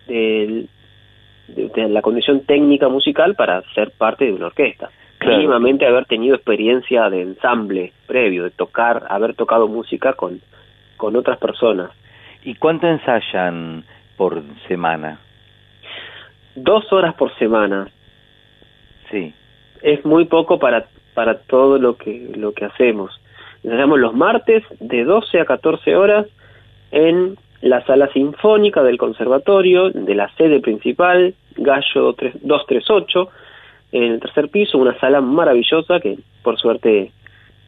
del- de, de la condición técnica musical para ser parte de una orquesta. Claro. Mínimamente haber tenido experiencia de ensamble previo, de tocar, haber tocado música con, con otras personas. ¿Y cuánto ensayan por semana? Dos horas por semana. Sí. Es muy poco para, para todo lo que, lo que hacemos. Ensayamos los martes de 12 a 14 horas en la sala sinfónica del conservatorio, de la sede principal, Gallo 3 238, en el tercer piso, una sala maravillosa que por suerte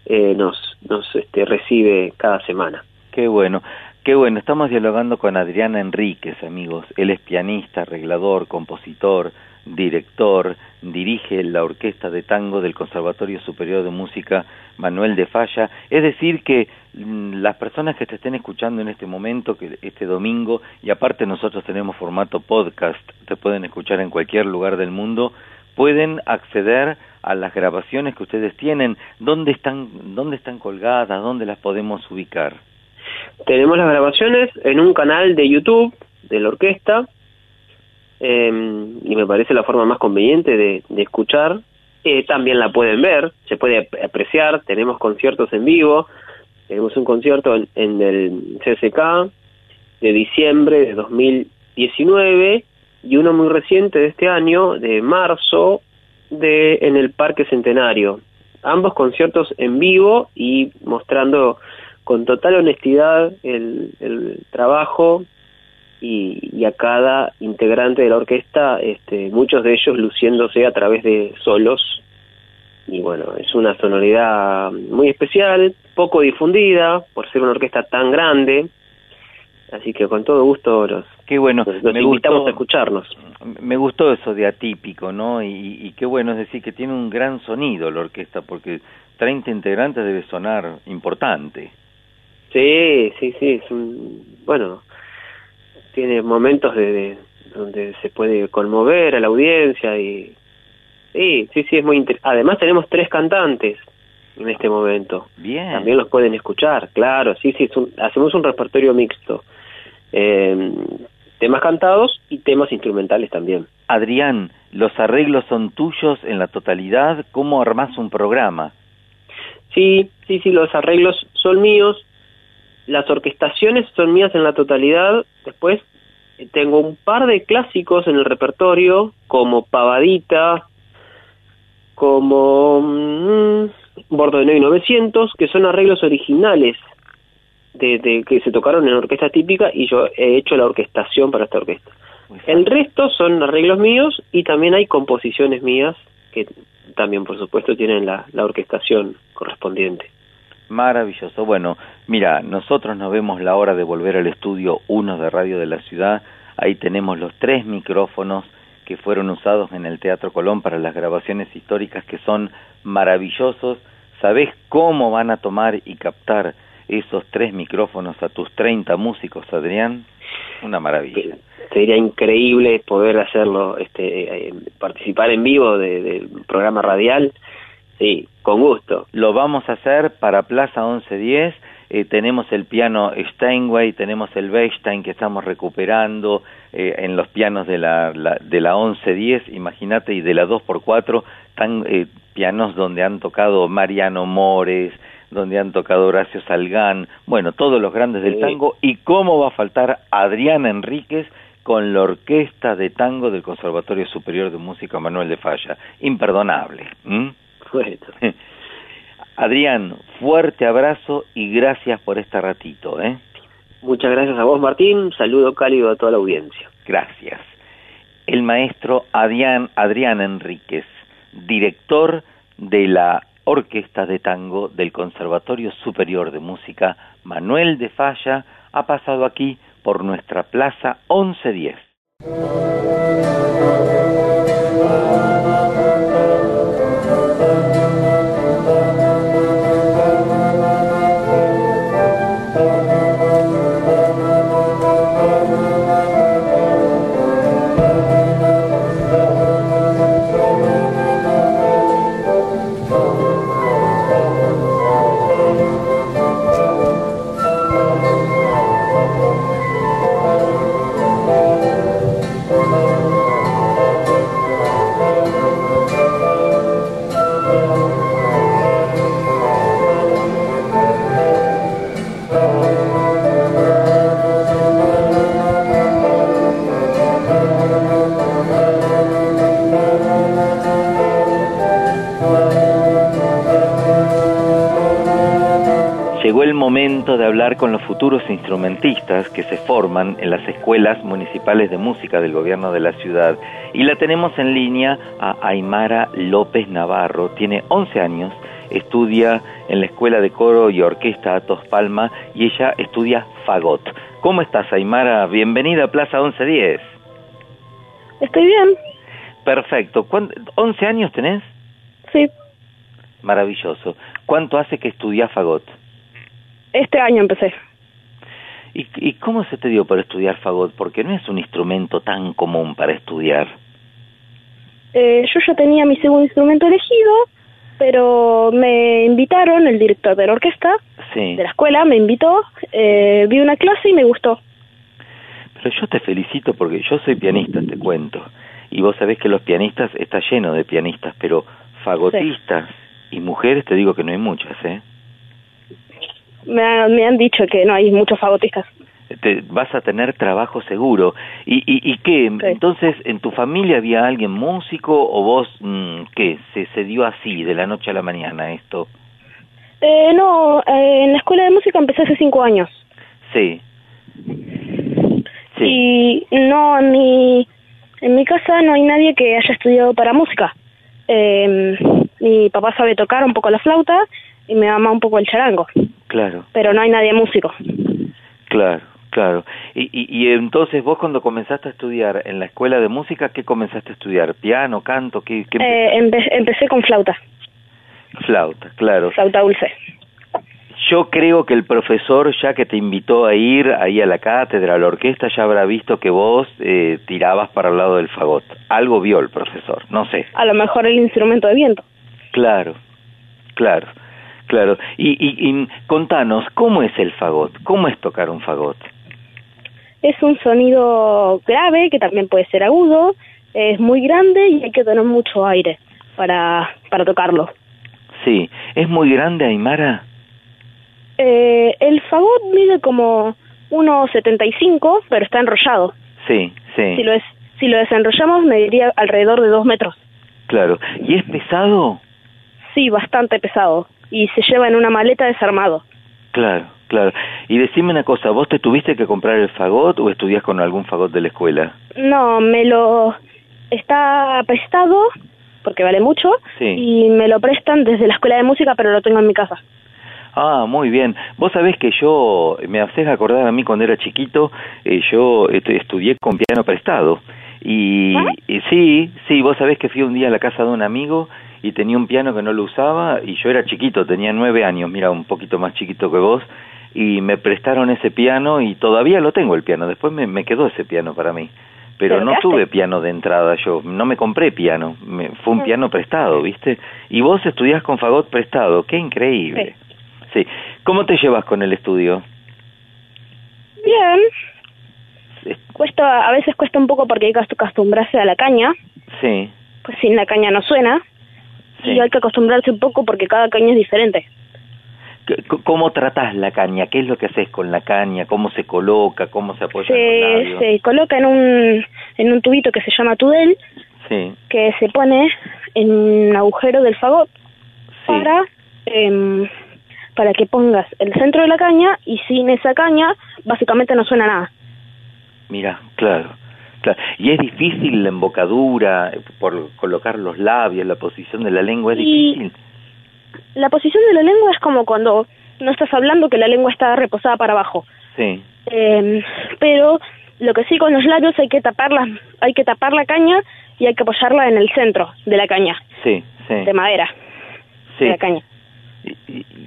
eh, nos, nos este, recibe cada semana. Qué bueno. Qué bueno, estamos dialogando con Adriana Enríquez, amigos. Él es pianista, arreglador, compositor, director, dirige la orquesta de tango del Conservatorio Superior de Música Manuel de Falla. Es decir, que mm, las personas que te estén escuchando en este momento, que este domingo, y aparte nosotros tenemos formato podcast, te pueden escuchar en cualquier lugar del mundo, pueden acceder a las grabaciones que ustedes tienen. ¿Dónde están, dónde están colgadas? ¿Dónde las podemos ubicar? Tenemos las grabaciones en un canal de YouTube de la orquesta eh, y me parece la forma más conveniente de, de escuchar. Eh, también la pueden ver, se puede ap- apreciar, tenemos conciertos en vivo, tenemos un concierto en, el CSK de diciembre de 2019 y uno muy reciente de este año, de marzo, de en el Parque Centenario. Ambos conciertos en vivo y mostrando con total honestidad el trabajo y, y a cada integrante de la orquesta, este, muchos de ellos luciéndose a través de solos. Y bueno, es una sonoridad muy especial, poco difundida por ser una orquesta tan grande. Así que con todo gusto los, Qué bueno, los, los me invitamos gustó, a escucharnos. me gustó eso de atípico, ¿no? Y, y qué bueno, es decir, que tiene un gran sonido la orquesta, porque 30 integrantes debe sonar importante. Sí, sí, sí, es un, bueno, tiene momentos de, de- donde se puede conmover a la audiencia y sí, sí, sí, es muy inter- Además tenemos tres cantantes en este momento. Bien. También los pueden escuchar, claro, sí, sí, es un- hacemos un repertorio mixto. Eh, temas cantados y temas instrumentales también. Adrián, ¿Los arreglos son tuyos en la totalidad? ¿Cómo armás un programa? Sí, sí, sí, los arreglos son míos, las orquestaciones son mías en la totalidad, después eh, tengo un par de clásicos en el repertorio, como Pavadita, como mm, Bordo de 900, que son arreglos originales de, de- que se tocaron en orquesta típica y yo he hecho la orquestación para esta orquesta. El resto son arreglos míos y también hay composiciones mías que también, por supuesto, tienen la, la orquestación correspondiente. Maravilloso. Bueno, mira, nosotros nos vemos la hora de volver al estudio 1 de Radio de la Ciudad. Ahí tenemos los tres micrófonos que fueron usados en el Teatro Colón para las grabaciones históricas que son maravillosos. ¿Sabés cómo van a tomar y captar esos tres micrófonos a tus 30 músicos, Adrián? Una maravilla. Sería increíble poder hacerlo, este, eh, participar en vivo de- del programa radial. Sí, con gusto. Lo vamos a hacer para Plaza 1110. Eh, tenemos el piano Steinway, tenemos el Bechstein que estamos recuperando eh, en los pianos de la, la- de la 1110, imagínate, y de la 2x4, tan, eh, pianos donde han tocado Mariano Mores, donde han tocado Horacio Salgán, bueno, todos los grandes del tango, y cómo va a faltar Adrián Enríquez con la orquesta de tango del Conservatorio Superior de Música Manuel de Falla. Imperdonable. ¿m? Adrián, fuerte abrazo y gracias por este ratito, ¿eh? Muchas gracias a vos, Martín. Saludo cálido a toda la audiencia. Gracias. El maestro Adrián, Adrián Enríquez, director de la Orquesta de Tango del Conservatorio Superior de Música Manuel de Falla, ha pasado aquí por nuestra Plaza 1110. Con los futuros instrumentistas que se forman en las escuelas municipales de música del gobierno de la ciudad. Y la tenemos en línea a Aymara López Navarro, tiene 11 años, estudia en la Escuela de Coro y Orquesta Atos Palma y ella estudia fagot. ¿Cómo estás, Aymara? Bienvenida a Plaza 1110. Estoy bien, Perfecto. ¿Cuán- ¿11 años tenés? sí. Maravilloso. ¿Cuánto hace que estudias fagot? Este año empecé. ¿Y, ¿Y cómo se te dio por estudiar fagot? Porque no es un instrumento tan común para estudiar. Eh, yo ya tenía mi segundo instrumento elegido, pero me invitaron, el director de la orquesta Sí. de la escuela me invitó, eh, vi una clase y me gustó. Pero yo te felicito porque yo soy pianista, te cuento. Y vos sabés que los pianistas está lleno de pianistas, pero fagotistas y mujeres te digo que no hay muchas, ¿eh? Me, ha- me han dicho que no hay muchos fagotistas. Te, vas a tener trabajo seguro. ¿Y, y, y qué? Entonces, ¿en tu familia había alguien músico o vos, mm, qué? Se, se dio así, de la noche a la mañana esto? Eh, no, eh, en la escuela de música empecé hace cinco años. Sí. Y no, en mi, en mi casa no hay nadie que haya estudiado para música. Eh, mi papá sabe tocar un poco la flauta y mi mamá un poco el charango, Claro, pero no hay nadie músico. claro, claro. Y, y, y entonces vos cuando comenzaste a estudiar en la escuela de música, ¿qué comenzaste a estudiar? ¿Piano, canto? ¿Qué, qué Eh, empe- empecé con flauta, Flauta, claro. flauta dulce. Yo creo que el profesor, ya que te invitó a ir ahí a la cátedra, a la orquesta, ya habrá visto que vos eh, tirabas para el lado del fagot. Algo vio el profesor, no sé. A lo mejor el instrumento de viento. Claro, claro, claro. Y, y, y contanos, ¿cómo es el fagot? ¿Cómo es tocar un fagot? Es un sonido grave, que también puede ser agudo, es muy grande y hay que tener mucho aire para, para tocarlo. Sí, ¿es muy grande Aymara? Eh, el fagot mide como 1,75, pero está enrollado. Sí, sí, Si lo es, si lo desenrollamos mediría alrededor de 2 metros. claro. ¿Y es pesado? Sí, bastante pesado. Y se lleva en una maleta desarmado. Claro, claro. Y decime una cosa, ¿vos te tuviste que comprar el fagot o estudias con algún fagot de la escuela? No, me lo está prestado porque vale mucho Sí. y me lo prestan desde la escuela de música, pero lo tengo en mi casa. Ah, muy bien. Vos sabés que yo, me haces acordar a mí cuando era chiquito, eh, yo estudié con piano prestado. Y, y sí, sí, vos sabés que fui un día a la casa de un amigo y tenía un piano que no lo usaba y yo era chiquito, tenía nueve años, mira, un poquito más chiquito que vos, y me prestaron ese piano y todavía lo tengo el piano, después me, me quedó ese piano para mí. Pero ¿Pero no tuve piano de entrada yo, no me compré piano, me, fue un Mm. piano prestado, ¿viste? Y vos estudiás con fagot prestado, qué increíble. Sí. ¿Cómo te llevas con el estudio? Bien. Cuesta, a veces cuesta un poco porque hay que acostumbrarse a la caña, Sí. pues sin la caña no suena. Y hay que acostumbrarse un poco porque cada caña es diferente. ¿Cómo tratás la caña? ¿Qué es lo que haces con la caña? ¿Cómo se coloca? ¿Cómo se apoya Se, se coloca en un, en un tubito que se llama tudel, Sí. que se pone en un agujero del fagot para, em, para que pongas el centro de la caña y sin esa caña básicamente no suena nada. Mira, claro, claro. Y es difícil la embocadura, eh, por colocar los labios, la posición de la lengua, es Y- difícil. La posición de la lengua es como cuando no estás hablando que la lengua está reposada para abajo. Sí, Em, pero lo que sí con los labios hay que taparla, hay que tapar la caña y hay que apoyarla en el centro de la caña, sí, sí. de madera, sí. de la caña.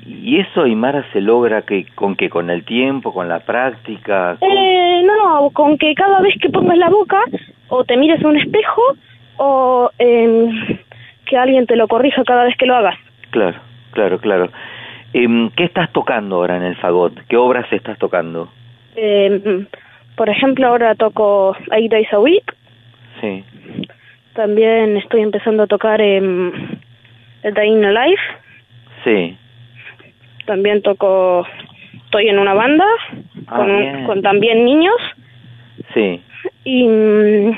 Y eso, Aymara, se logra que con que con el tiempo, con la práctica. con- Eh, no, con que cada vez que pongas la boca o te mires en un espejo o em, que alguien te lo corrija cada vez que lo hagas. Claro, claro, claro. Em, ¿Qué estás tocando ahora en el fagot? ¿Qué obras estás tocando? Em, por ejemplo, ahora toco Eight Days a Week. Sí, También estoy empezando a tocar el Dying Alive. Sí. También toco, estoy en una banda Ah, con, un- bien. con también niños Sí, y mm,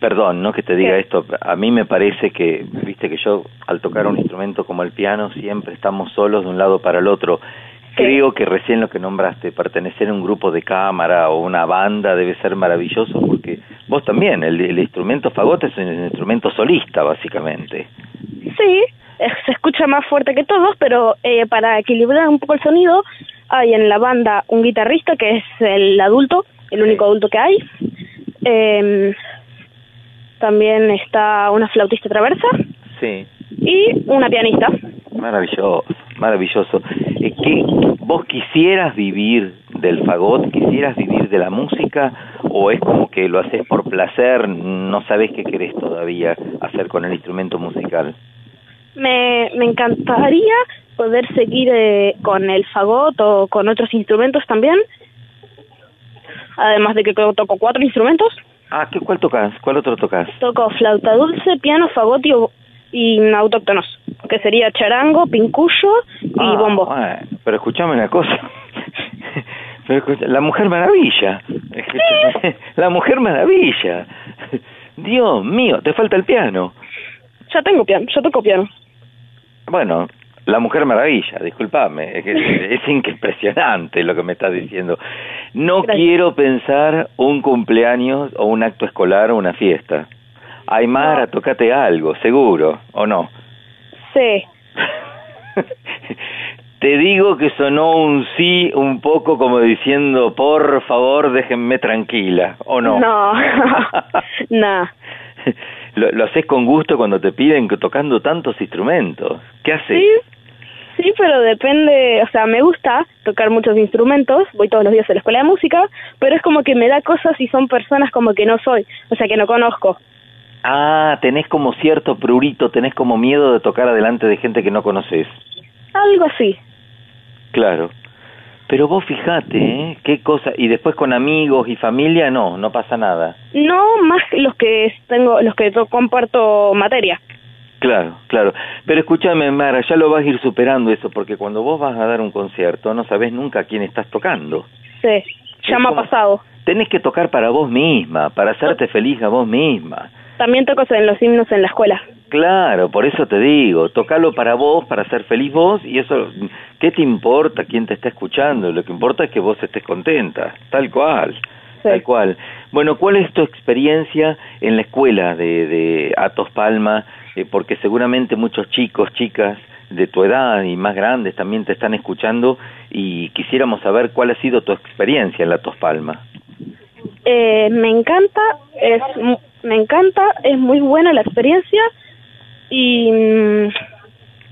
perdón, no que te diga esto, a mí me parece que, viste que yo al tocar un instrumento como el piano siempre estamos solos de un lado para el otro. Creo que recién lo que nombraste, pertenecer a un grupo de cámara o una banda debe ser maravilloso porque vos también, el, el instrumento fagot es un instrumento solista básicamente. sí, se escucha más fuerte que todos, pero eh, para equilibrar un poco el sonido hay en la banda un guitarrista que es el adulto, el único adulto que hay. Em, también está una flautista traversa Sí, y una pianista. maravilloso, maravilloso. Es que vos quisieras vivir del fagot, quisieras vivir de la música o es como que lo haces por placer, no sabes qué querés todavía hacer con el instrumento musical. Me, me encantaría poder seguir eh, con el fagot o con otros instrumentos también. Además de que toco cuatro instrumentos. Ah, ¿qué, ¿cuál tocas? ¿Cuál otro tocas? Toco flauta dulce, piano, fagot y, y autóctonos, que sería charango, pincuyo y Ah, bombo. bueno, pero escuchame una cosa. Pero escucha- la Mujer Maravilla. Escuchame, La Mujer Maravilla. Dios mío, te falta el piano. Ya tengo piano, yo toco piano. Bueno, la Mujer Maravilla, discúlpame, es, que es impresionante lo que me estás diciendo. No quiero pensar un cumpleaños o un acto escolar o una fiesta. Aymara, tócate algo, seguro, ¿o no? Sí. Te digo que sonó un sí un poco como diciendo, por favor, déjenme tranquila, ¿o no? No. no. Lo, lo haces con gusto cuando te piden que tocando tantos instrumentos. ¿Qué haces? Sí, sí, pero depende, o sea, me gusta tocar muchos instrumentos, voy todos los días a la escuela de música, pero es como que me da cosas y son personas como que no soy, o sea, que no conozco. Ah, tenés como cierto prurito, tenés como miedo de tocar adelante de gente que no conoces. Algo así. Claro. Pero vos fijate, ¿eh? Qué cosa. Y después con amigos y familia, no, no pasa nada. No más los que tengo, los que to- comparto materia. Claro, claro. Pero escúchame, Mara, ya lo vas a ir superando eso, porque cuando vos vas a dar un concierto, no sabés nunca a quién estás tocando. Sí, ya me ha pasado. Tenés que tocar para vos misma, para hacerte feliz a vos misma. También toco en los himnos en la escuela. Claro, por eso te digo, tocalo para vos, para ser feliz vos, y eso, ¿qué te importa quién te está escuchando? Lo que importa es que vos estés contenta, tal cual, tal cual. Bueno, ¿cuál es tu experiencia en la escuela de, de Atos Palma? Eh, porque seguramente muchos chicos, chicas de tu edad y más grandes también te están escuchando y quisiéramos saber cuál ha sido tu experiencia en la Atos Palma. Eh, me encanta, es me encanta, es muy buena la experiencia y mm,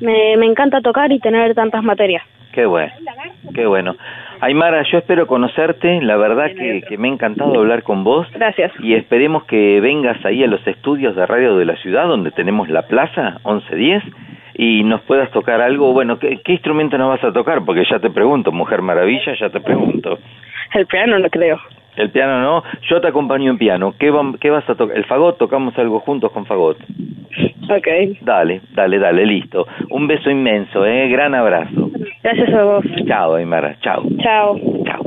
me, me encanta tocar y tener tantas materias. Qué bueno, qué bueno. Aymara, yo espero conocerte, la verdad que, que me ha encantado hablar con vos. Gracias. Y esperemos que vengas ahí a los estudios de radio de la ciudad, donde tenemos la plaza, 1110, y nos puedas tocar algo. Bueno, ¿qué, qué instrumento nos vas a tocar? Porque ya te pregunto, Mujer Maravilla, ya te pregunto. El piano no creo. El piano no, yo te acompaño en piano. ¿Qué, vas a tocar? El fagot, tocamos algo juntos con fagot. Ok. Dale, dale, dale, listo. Un beso inmenso, ¿eh? Gran abrazo. Gracias a vos. Chao, Aymara, chao. Chao. Chao.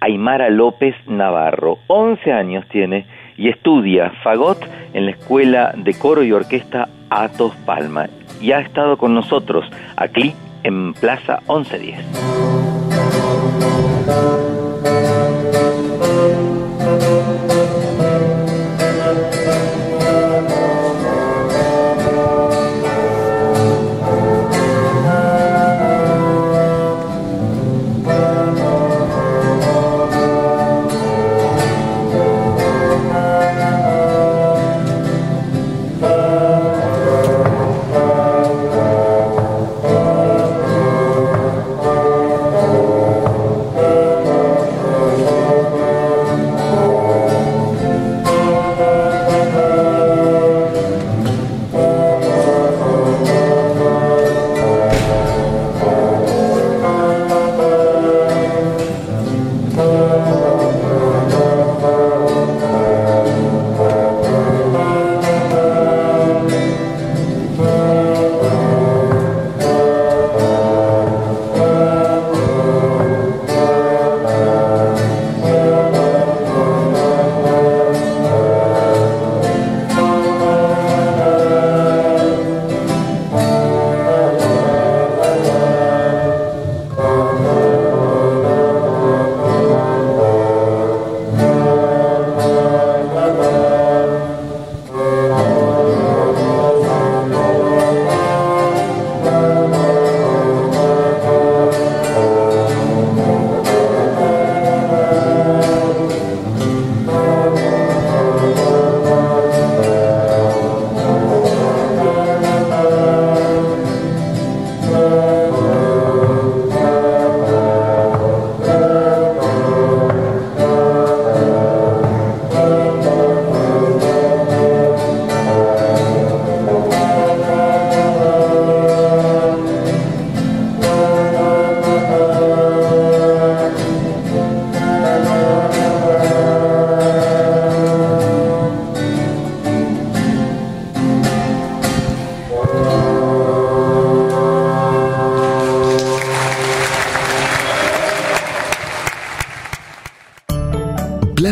Aymara López Navarro, 11 años tiene y estudia fagot en la Escuela de Coro y Orquesta Atos Palma y ha estado con nosotros aquí en Plaza 1110.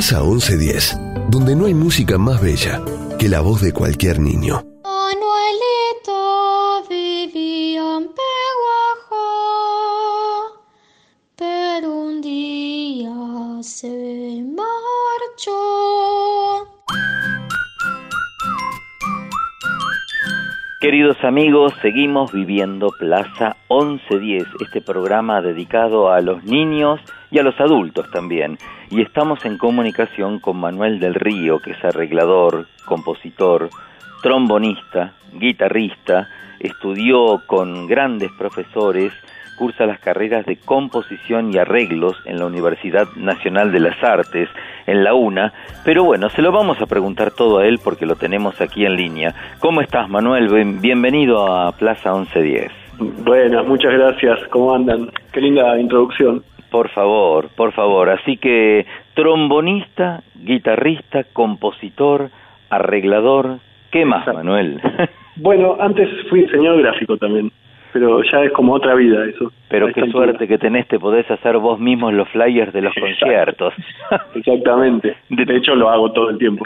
Plaza 1110, donde no hay música más bella que la voz de cualquier niño. Manuelito vivía en Peguajo, pero un día se marchó. Queridos amigos, seguimos viviendo Plaza 1110, este programa dedicado a los niños y a los adultos también. Y estamos en comunicación con Manuel del Río, que es arreglador, compositor, trombonista, guitarrista, estudió con grandes profesores, cursa las carreras de composición y arreglos en la Universidad Nacional de las Artes, en la UNA, pero bueno, se lo vamos a preguntar todo a él porque lo tenemos aquí en línea. ¿Cómo estás, Manuel? Bien- Bienvenido a Plaza 1110. Buenas, muchas gracias. ¿Cómo andan? Qué linda introducción. Por favor, por favor. Así que trombonista, guitarrista, compositor, arreglador. ¿Qué más, Manuel? Bueno, antes fui diseñador gráfico también, pero ya es como otra vida eso. Pero qué suerte que tenés, te podés hacer vos mismos los flyers de los conciertos. Exactamente. De hecho, lo hago todo el tiempo.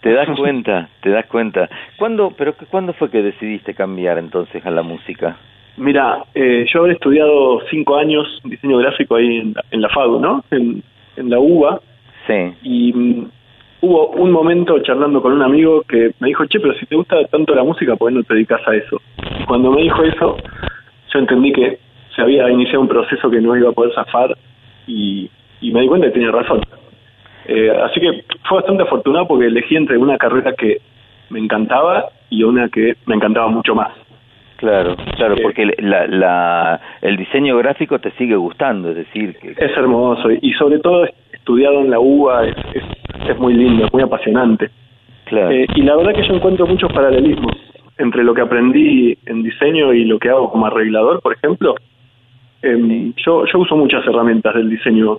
¿Te das cuenta? ¿Te das cuenta? ¿Cuándo, pero qué- cuándo fue que decidiste cambiar entonces a la música? Mira, eh, yo habré estudiado cinco años diseño gráfico ahí en, en la FADU, ¿no? En, en la UBA. Sí. Y mm, hubo un momento charlando con un amigo que me dijo, che, pero si te gusta tanto la música, ¿por qué no te dedicas a eso? Y cuando me dijo eso, yo entendí que se había iniciado un proceso que no iba a poder zafar y, y me di cuenta que tenía razón. Eh, así que fue bastante afortunado porque elegí entre una carrera que me encantaba y una que me encantaba mucho más. Claro, claro, porque la, la, el diseño gráfico te sigue gustando, es decir, que Es hermoso y sobre todo estudiado en la UBA es, es, es muy lindo, es muy apasionante. Claro. Eh, y la verdad que yo encuentro muchos paralelismos entre lo que aprendí en diseño y lo que hago como arreglador, por ejemplo. Em, yo, yo uso muchas herramientas del diseño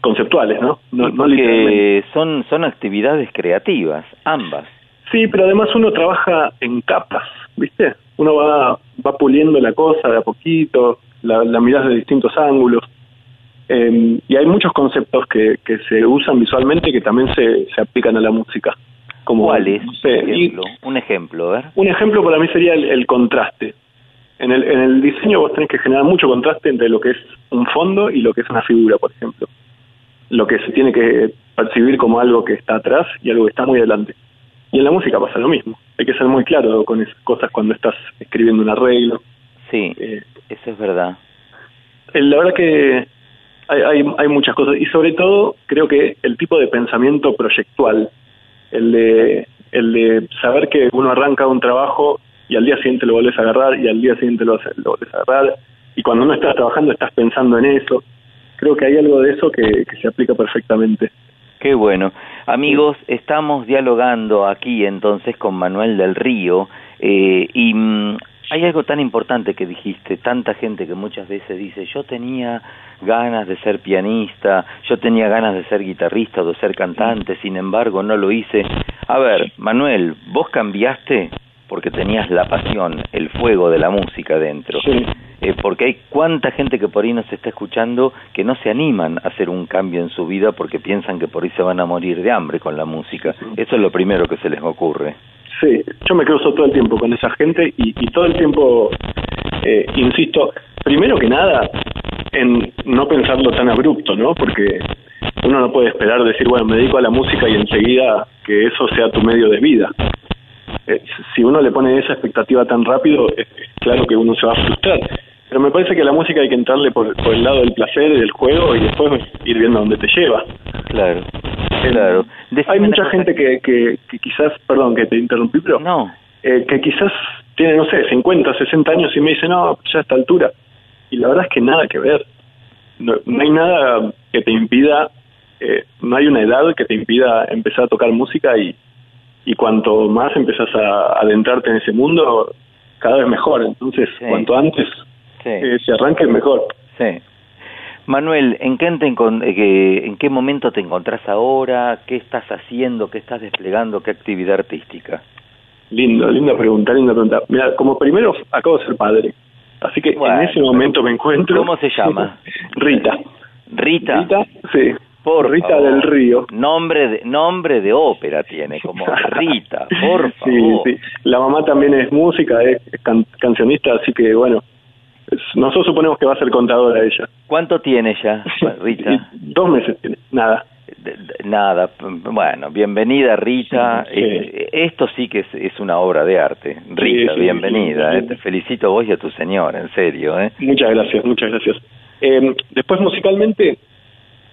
conceptuales, ¿no? No, no literalmente. que son, son actividades creativas, ambas. Sí, pero además uno trabaja en capas, ¿viste? Uno va, va puliendo la cosa de a poquito, la, la mirás de distintos ángulos. Eh, y hay muchos conceptos que, que se usan visualmente que también se, se aplican a la música. Como, ¿Cuáles? no sé, Un y ejemplo, un ejemplo, a ver. un ejemplo para mí sería el, el contraste. En el, en el diseño vos tenés que generar mucho contraste entre lo que es un fondo y lo que es una figura, por ejemplo. Lo que se tiene que percibir como algo que está atrás y algo que está muy adelante. Y en la música pasa lo mismo. Hay que ser muy claro con esas cosas cuando estás escribiendo un arreglo. Sí, Eh, eso es verdad. la verdad que hay, hay, hay muchas cosas. Y sobre todo, creo que el tipo de pensamiento proyectual, el de, el de saber que uno arranca un trabajo y al día siguiente lo volvés a agarrar y al día siguiente lo, lo volvés a agarrar. Y cuando no estás trabajando estás pensando en eso. Creo que hay algo de eso que, que se aplica perfectamente. Qué bueno. Amigos, estamos dialogando aquí entonces con Manuel del Río eh, y mm, hay algo tan importante que dijiste, tanta gente que muchas veces dice, yo tenía ganas de ser pianista, yo tenía ganas de ser guitarrista o de ser cantante, sin embargo no lo hice. A ver, Manuel, vos cambiaste porque tenías la pasión, el fuego de la música dentro. Eh, porque hay cuánta gente que por ahí nos está escuchando que no se animan a hacer un cambio en su vida porque piensan que por ahí se van a morir de hambre con la música. Eso es lo primero que se les ocurre. Sí, yo me cruzo todo el tiempo con esa gente y, y todo el tiempo eh, insisto, primero que nada, en no pensarlo tan abrupto, ¿no? Porque uno no puede esperar decir, bueno, me dedico a la música y enseguida que eso sea tu medio de vida. Eh, si uno le pone esa expectativa tan rápido, es, es claro que uno se va a frustrar. Pero me parece que a la música hay que entrarle por, por el lado del placer y del juego y después ir viendo a dónde te lleva. Claro, Eh, claro. Hay mucha gente que, que, que quizás, perdón que te interrumpí, pero no. eh, que quizás tiene, no sé, 50, 60 años y me dice, no, ya a esta altura. Y la verdad es que nada que ver. No, no hay nada que te impida, eh, no hay una edad que te impida empezar a tocar música y, y cuanto más empezás a adentrarte en ese mundo, cada vez mejor. Entonces, cuanto antes eh, se arranque, mejor. Sí. Manuel, ¿en qué, te encon- eh, ¿en qué momento te encontrás ahora? ¿Qué estás haciendo? ¿Qué estás desplegando? ¿Qué actividad artística? Lindo, linda pregunta, linda pregunta. Mira, como primero acabo de ser padre, así que en ese momento me encuentro. ¿Cómo se llama? Rita. Rita. Rita, sí. Por Rita favor. del Río. Nombre de, nombre de ópera tiene, como Rita, por Sí, favor. sí. La mamá también es música, es can- cancionista, así que bueno, nosotros suponemos que va a ser contadora ella. ¿Cuánto tiene ya, Rita? Dos meses tiene, nada. De- de- Nada, bueno, bienvenida Rita. Sí. Eh, esto sí que es, es una obra de arte. Rita, sí, bienvenida. sí, eh, sí. Te felicito a vos y a tu señora, en serio. ¿eh? Muchas gracias, muchas gracias. Eh, después musicalmente,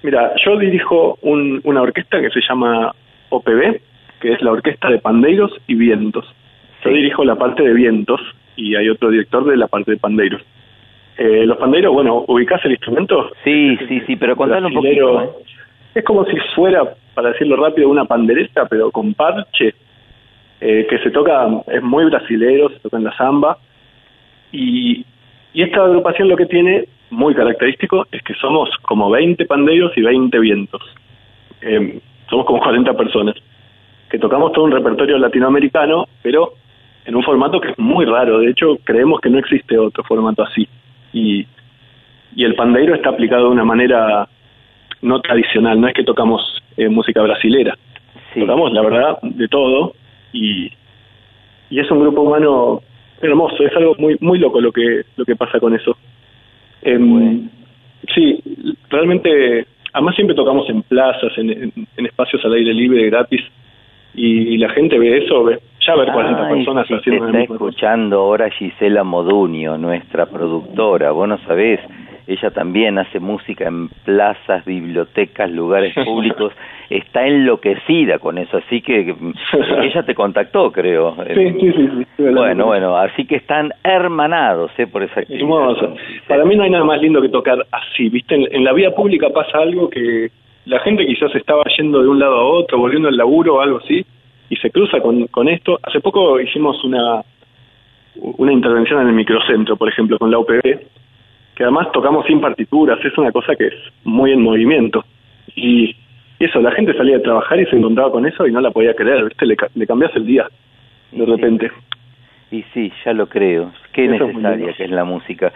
mira, yo dirijo un- una orquesta que se llama OPB, que es la Orquesta de Pandeiros y Vientos. Yo dirijo la parte de vientos y hay otro director de la parte de pandeiros. Eh, los pandeiros, bueno, ¿ubicás el instrumento? Sí, sí, sí, pero contale un poquito. ¿eh? Es como si fuera, para decirlo rápido, una pandereta, pero con parche, eh, que se toca, es muy brasilero, se toca en la samba. Y, y esta agrupación lo que tiene muy característico es que somos como 20 pandeiros y 20 vientos. Eh, somos como 40 personas que tocamos todo un repertorio latinoamericano, pero en un formato que es muy raro. De hecho, creemos que no existe otro formato así. Y, y el pandeiro está aplicado de una manera no tradicional. No es que tocamos eh, música brasilera. Tocamos, la verdad, de todo. Y, y es un grupo humano hermoso. Es algo muy muy loco lo que lo que pasa con eso. Em, Sí, realmente, además siempre tocamos en plazas, en, en- en espacios al aire libre, gratis, y, la gente ve eso, ve, ya ver 40 Ay, personas te haciendo la está escuchando ahora Gisela Modunio, nuestra productora. Vos no sabés, ella también hace música en plazas, bibliotecas, lugares públicos. Está enloquecida con eso, así que que, ella te contactó, creo. Sí, sí, sí, Bueno, bueno, así que están hermanados ¿eh? por esa actividad. Para mí no hay nada más lindo que tocar así, ¿viste? En, en la vida pública pasa algo que la gente quizás estaba yendo de un lado a otro, volviendo al laburo o algo así, y se cruza con, con esto. Hace poco hicimos una, una intervención en el microcentro, por ejemplo, con la UPB, que además tocamos sin partituras, es una cosa que es muy en movimiento. Y eso, la gente salía de trabajar y se encontraba con eso y no la podía creer, ¿viste? Le, le cambias el día, de repente. Y sí, ya lo creo. Qué Eso es necesaria lindo. que es la música.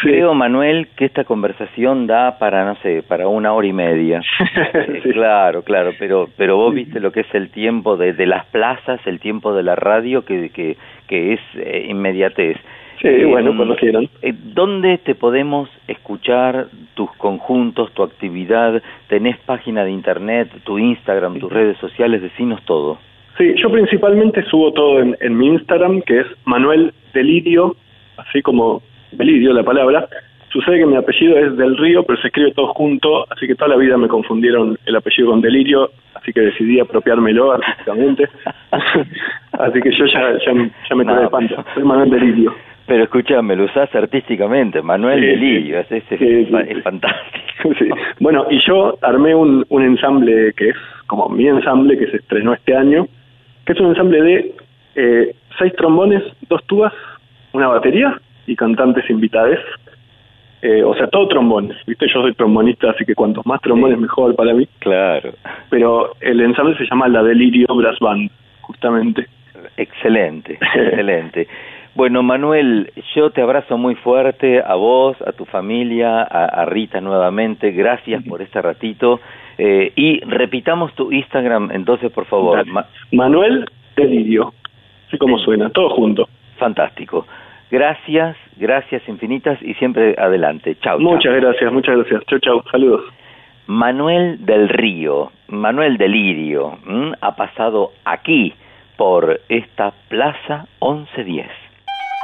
Creo, Manuel, que esta conversación da para, no sé, para una hora y media. Eh, Claro, claro, pero pero vos viste lo que es el tiempo de, de las plazas, el tiempo de la radio, que, que, que es eh, inmediatez. Sí, bueno, cuando quieran. eh, ¿Dónde te podemos escuchar tus conjuntos, tu actividad? ¿Tenés página de internet, tu Instagram, tus redes sociales? Decinos todo. Sí, yo principalmente subo todo en, en mi Instagram, que es Manuel Delirio, así como Delirio la palabra. Sucede que mi apellido es del Río, pero se escribe todo junto, así que toda la vida me confundieron el apellido con Delirio, así que decidí apropiármelo artísticamente. así que yo ya, ya, ya me quedé de panta. Soy Manuel Delirio. Pero escúchame, lo usás artísticamente, Manuel Sí, Delirio, es, es, es fa- es fantástico. Bueno, y yo armé un, un ensamble que es como mi ensamble que se estrenó este año, que es un ensamble de eh, seis trombones, dos tubas, una batería y cantantes invitados. Eh, o sea, todo trombones, ¿viste? Yo soy trombonista, así que cuantos más trombones mejor para mí. Claro. Pero el ensamble se llama La Delirio Brass Band, justamente. Excelente, excelente. Bueno, Manuel, yo te abrazo muy fuerte a vos, a tu familia, a, a Rita nuevamente. Gracias por este ratito. Eh, y repitamos tu Instagram, entonces, por favor. Ma- Manuel Delirio, así como suena, todo junto. Fantástico. Gracias, gracias infinitas y siempre adelante. Chao. Muchas gracias, muchas gracias. Chau, chau, saludos. Manuel del Río, Manuel Delirio, ¿m? ha pasado aquí por esta Plaza 1110.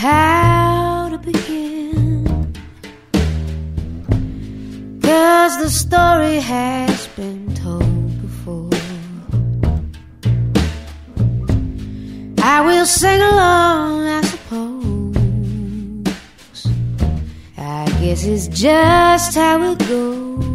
How to begin. Cause the story has been told before. I will sing along, I suppose. I guess it's just how it goes.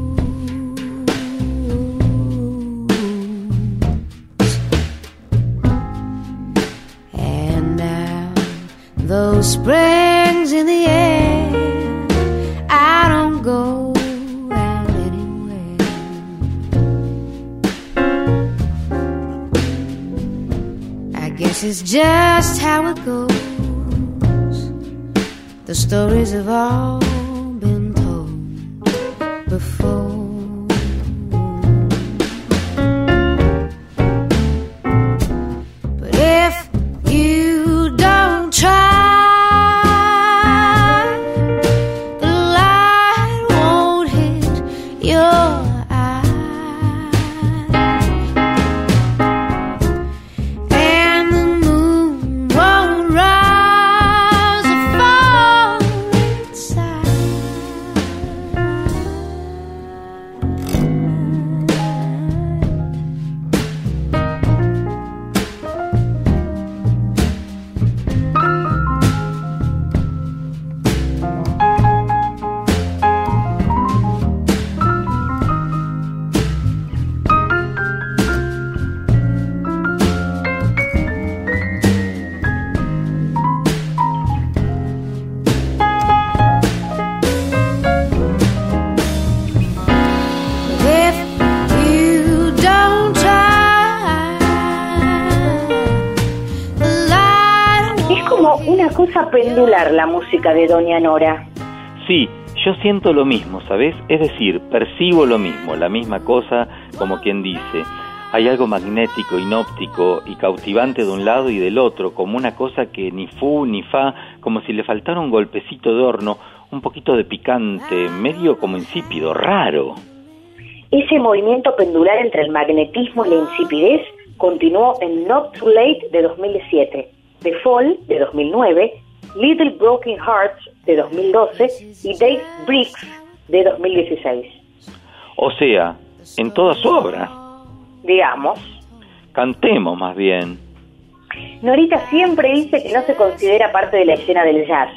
Just how it goes. The stories have all been told before. De Doña Nora. Sí, yo siento lo mismo, ¿sabes? Es decir, percibo lo mismo, la misma cosa, como quien dice. Hay algo magnético, inóptico y cautivante de un lado y del otro, como una cosa que ni fu ni fa, como si le faltara un golpecito de horno, un poquito de picante, medio como insípido, raro. Ese movimiento pendular entre el magnetismo y la insipidez continuó en Not Too Late de 2007, The Fall de 2009, Little Broken Hearts de 2012 y Dave Briggs de 2016. O sea, en toda su obra. Digamos, Cantemos más bien. Norita siempre dice que no se considera parte de la escena del jazz.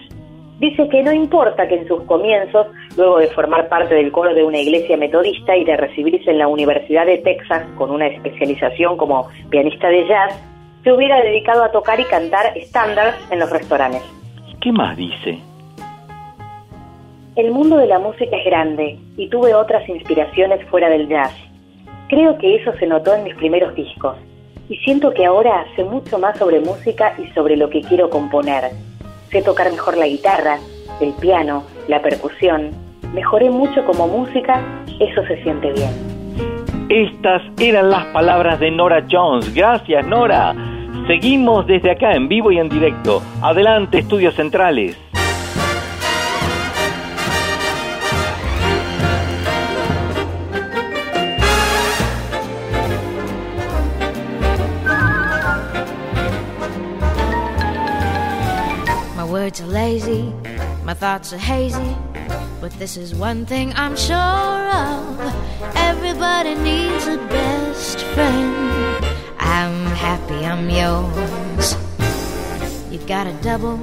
Dice que no importa que en sus comienzos, luego de formar parte del coro de una iglesia metodista y de recibirse en la Universidad de Texas con una especialización como pianista de jazz, se hubiera dedicado a tocar y cantar estándares en los restaurantes. ¿Qué más dice? El mundo de la música es grande y tuve otras inspiraciones fuera del jazz. Creo que eso se notó en mis primeros discos y siento que ahora sé mucho más sobre música y sobre lo que quiero componer. Sé tocar mejor la guitarra, el piano, la percusión. Mejoré mucho como música, eso se siente bien. Estas eran las palabras de Nora Jones. Gracias, Nora. Seguimos desde acá en vivo y en directo. Adelante, estudios centrales. My words are lazy, my thoughts are hazy, but this is one thing I'm sure of. Everybody needs a best friend. I'm happy I'm yours. You got a double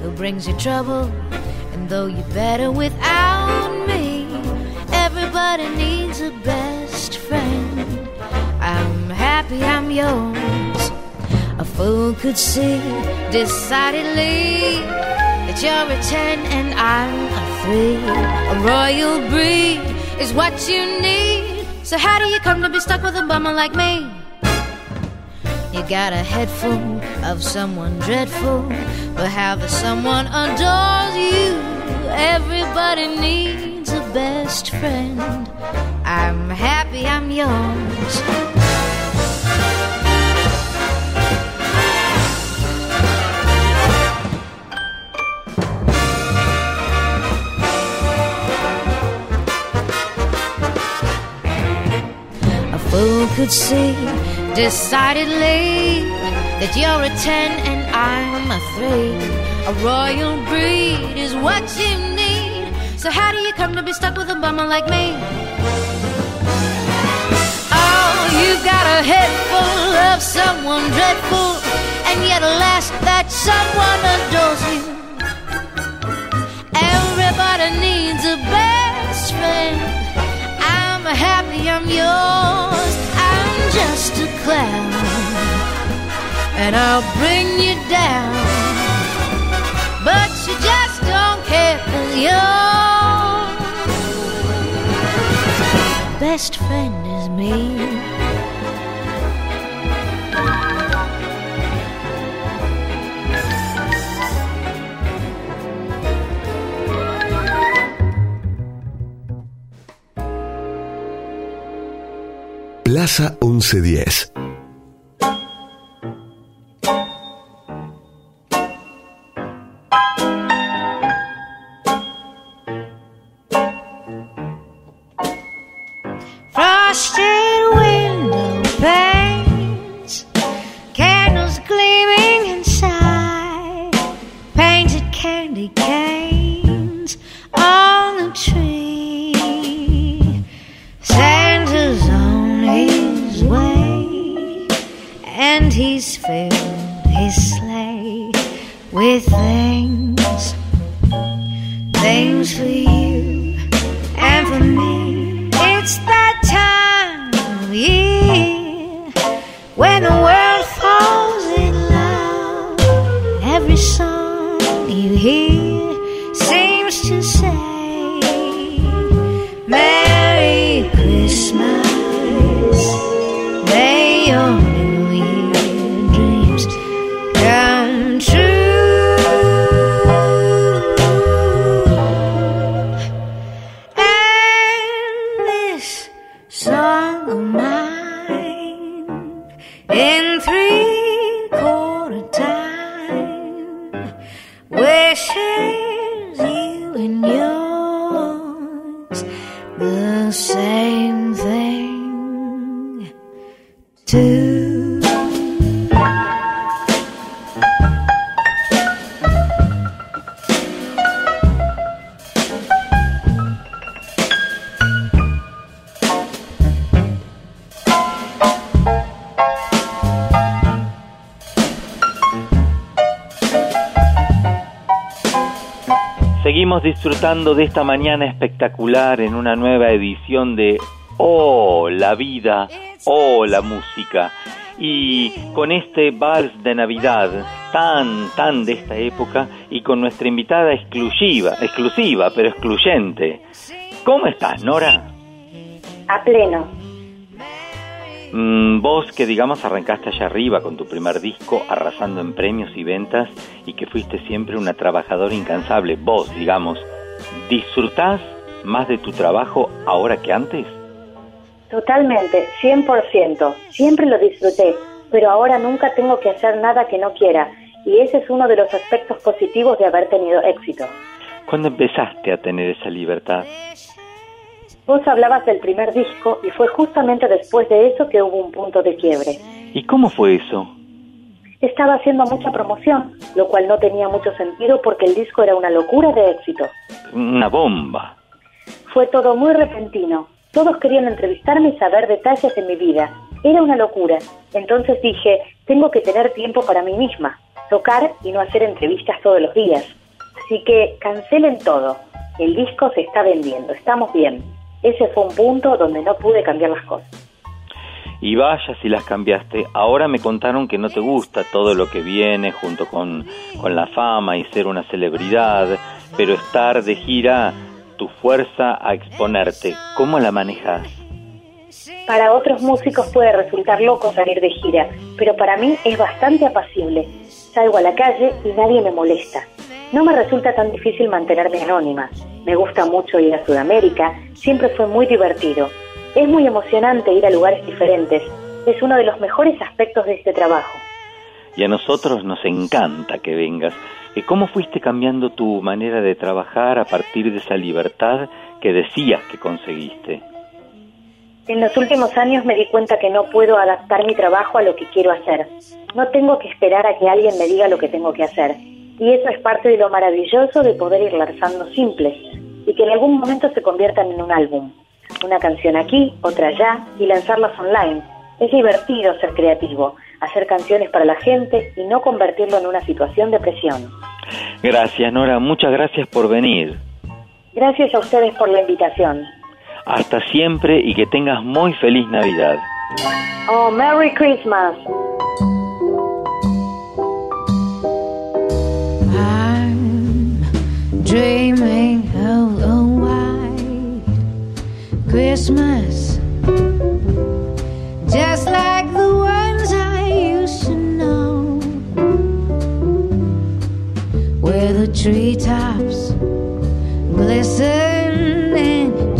who brings you trouble, and though you're better without me, everybody needs a best friend. I'm happy I'm yours. A fool could see decidedly that you're a 10 and I'm a 3. A royal breed is what you need. So, how do you come to be stuck with a bummer like me? You got a head full of someone dreadful, but how the someone adores you. Everybody needs a best friend. I'm happy I'm yours. A fool could see decidedly that you're a 10 and I'm a 3. A royal breed is what you need. So, how do you come to be stuck with a bummer like me? Oh, you've got a head full of someone dreadful, and yet, alas, that someone adores you. Everybody needs a best friend. I'm happy I'm yours. I'm just clown. And I'll bring you down. But you just don't care your best friend is me. Plaza 1110. Disfrutando de esta mañana espectacular en una nueva edición de Oh, la vida, oh, la música. Y con este vals de Navidad tan, tan de esta época y con nuestra invitada exclusiva, exclusiva, pero excluyente. ¿Cómo estás, Nora? A pleno. Mm, vos que digamos arrancaste allá arriba con tu primer disco, arrasando en premios y ventas y que fuiste siempre una trabajadora incansable, vos digamos, ¿disfrutás más de tu trabajo ahora que antes? Totalmente, 100%. Siempre lo disfruté, pero ahora nunca tengo que hacer nada que no quiera. Y ese es uno de los aspectos positivos de haber tenido éxito. ¿Cuándo empezaste a tener esa libertad? Vos hablabas del primer disco y fue justamente después de eso que hubo un punto de quiebre. ¿Y cómo fue eso? Estaba haciendo mucha promoción, lo cual no tenía mucho sentido porque el disco era una locura de éxito. Una bomba. Fue todo muy repentino. Todos querían entrevistarme y saber detalles de mi vida. Era una locura. Entonces dije, tengo que tener tiempo para mí misma, tocar y no hacer entrevistas todos los días. Así que cancelen todo. El disco se está vendiendo, estamos bien. Ese fue un punto donde no pude cambiar las cosas. Y vaya si las cambiaste. Ahora me contaron que no te gusta todo lo que viene junto con, con la fama y ser una celebridad, pero estar de gira, tu fuerza a exponerte, ¿cómo la manejas? Para otros músicos puede resultar loco salir de gira, pero para mí es bastante apacible. Salgo a la calle y nadie me molesta. No me resulta tan difícil mantenerme anónima. Me gusta mucho ir a Sudamérica, siempre fue muy divertido. Es muy emocionante ir a lugares diferentes. Es uno de los mejores aspectos de este trabajo. Y a nosotros nos encanta que vengas. ¿Y ¿Cómo fuiste cambiando tu manera de trabajar a partir de esa libertad que decías que conseguiste? En los últimos años me di cuenta que no puedo adaptar mi trabajo a lo que quiero hacer. No tengo que esperar a que alguien me diga lo que tengo que hacer. Y eso es parte de lo maravilloso de poder ir lanzando simples y que en algún momento se conviertan en un álbum. Una canción aquí, otra allá y lanzarlas online. Es divertido ser creativo, hacer canciones para la gente y no convertirlo en una situación de presión. Gracias, Nora. Muchas gracias por venir. Gracias a ustedes por la invitación. Hasta siempre y que tengas muy feliz Navidad. Oh, Merry Christmas. I'm dreaming of a white Christmas, just like the ones I used to know, where the treetops glisten and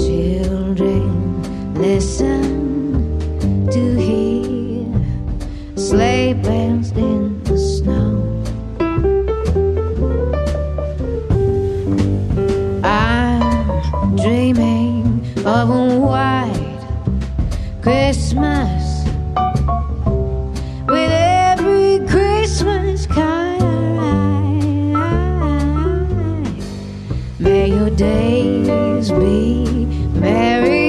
to hear sleigh bells in the snow. I'm dreaming of a white Christmas with every Christmas card. May your days be merry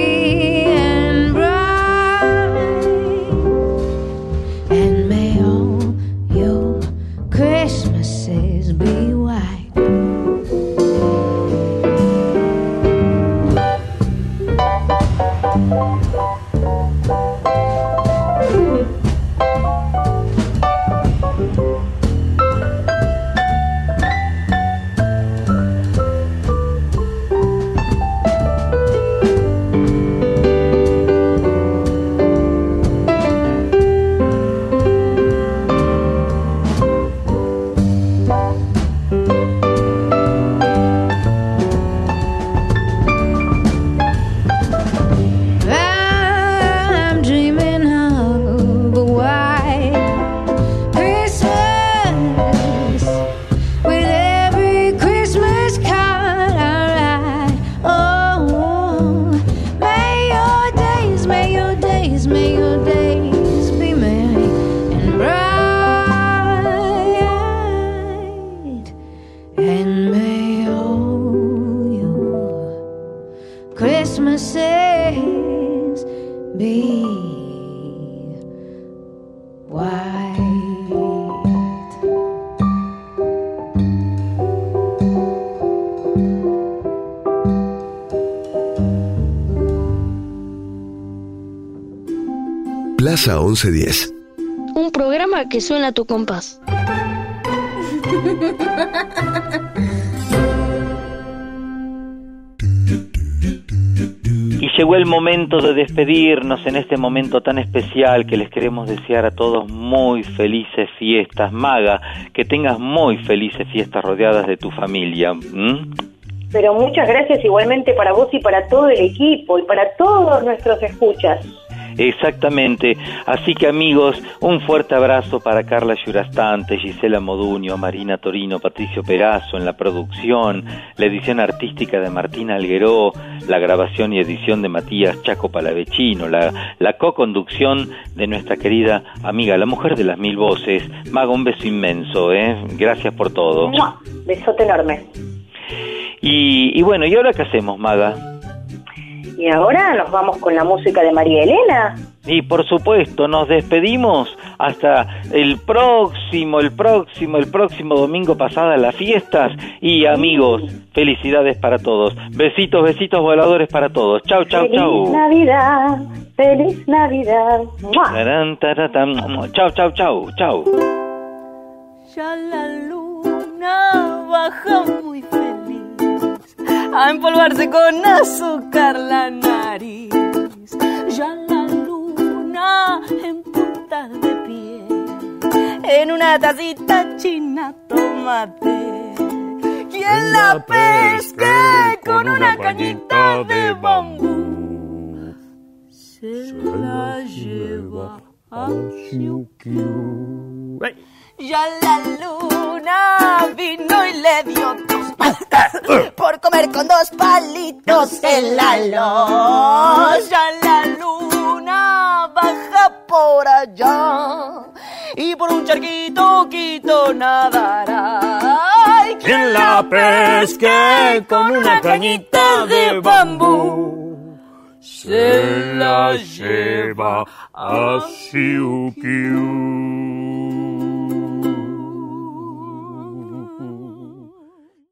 1110. Un programa que suena a tu compás. Y llegó el momento de despedirnos en este momento tan especial que les queremos desear a todos muy felices fiestas. Maga, que tengas muy felices fiestas rodeadas de tu familia. Pero muchas gracias igualmente para vos y para todo el equipo y para todos nuestros escuchas. Exactamente. Así que amigos, un fuerte abrazo para Carla Yurastante, Gisela Moduño, Marina Torino, Patricio Perazo en la producción, la edición artística de Martina Algueró, la grabación y edición de Matías Chaco Palavecino, la, la co-conducción de nuestra querida amiga, la mujer de las mil voces. Maga, un beso inmenso, ¿eh? Gracias por todo. Besote enorme. Y, y bueno, ¿y ahora qué hacemos, Maga? Y ahora nos vamos con la música de María Elena. Y por supuesto, nos despedimos hasta el próximo, el próximo, el próximo domingo pasada las fiestas. Y amigos, felicidades para todos. Besitos, besitos voladores para todos. Chau, chau, Feliz chau. Navidad, feliz Navidad. Tarán, taratam. Chau, chau, chau, chau. Ya la luna baja muy feliz a empolvarse con azúcar la nariz. Ya la luna en punta de pie en una tacita china tomate. Quien la pesque con una cañita de bambú. se la lleva a su Ya la luna vino y le dio dos por comer con dos palitos en la luz. Ya la luna baja por allá y por un charquito quito nadará. Ay, Quien la pesque con una cañita de bambú se la lleva a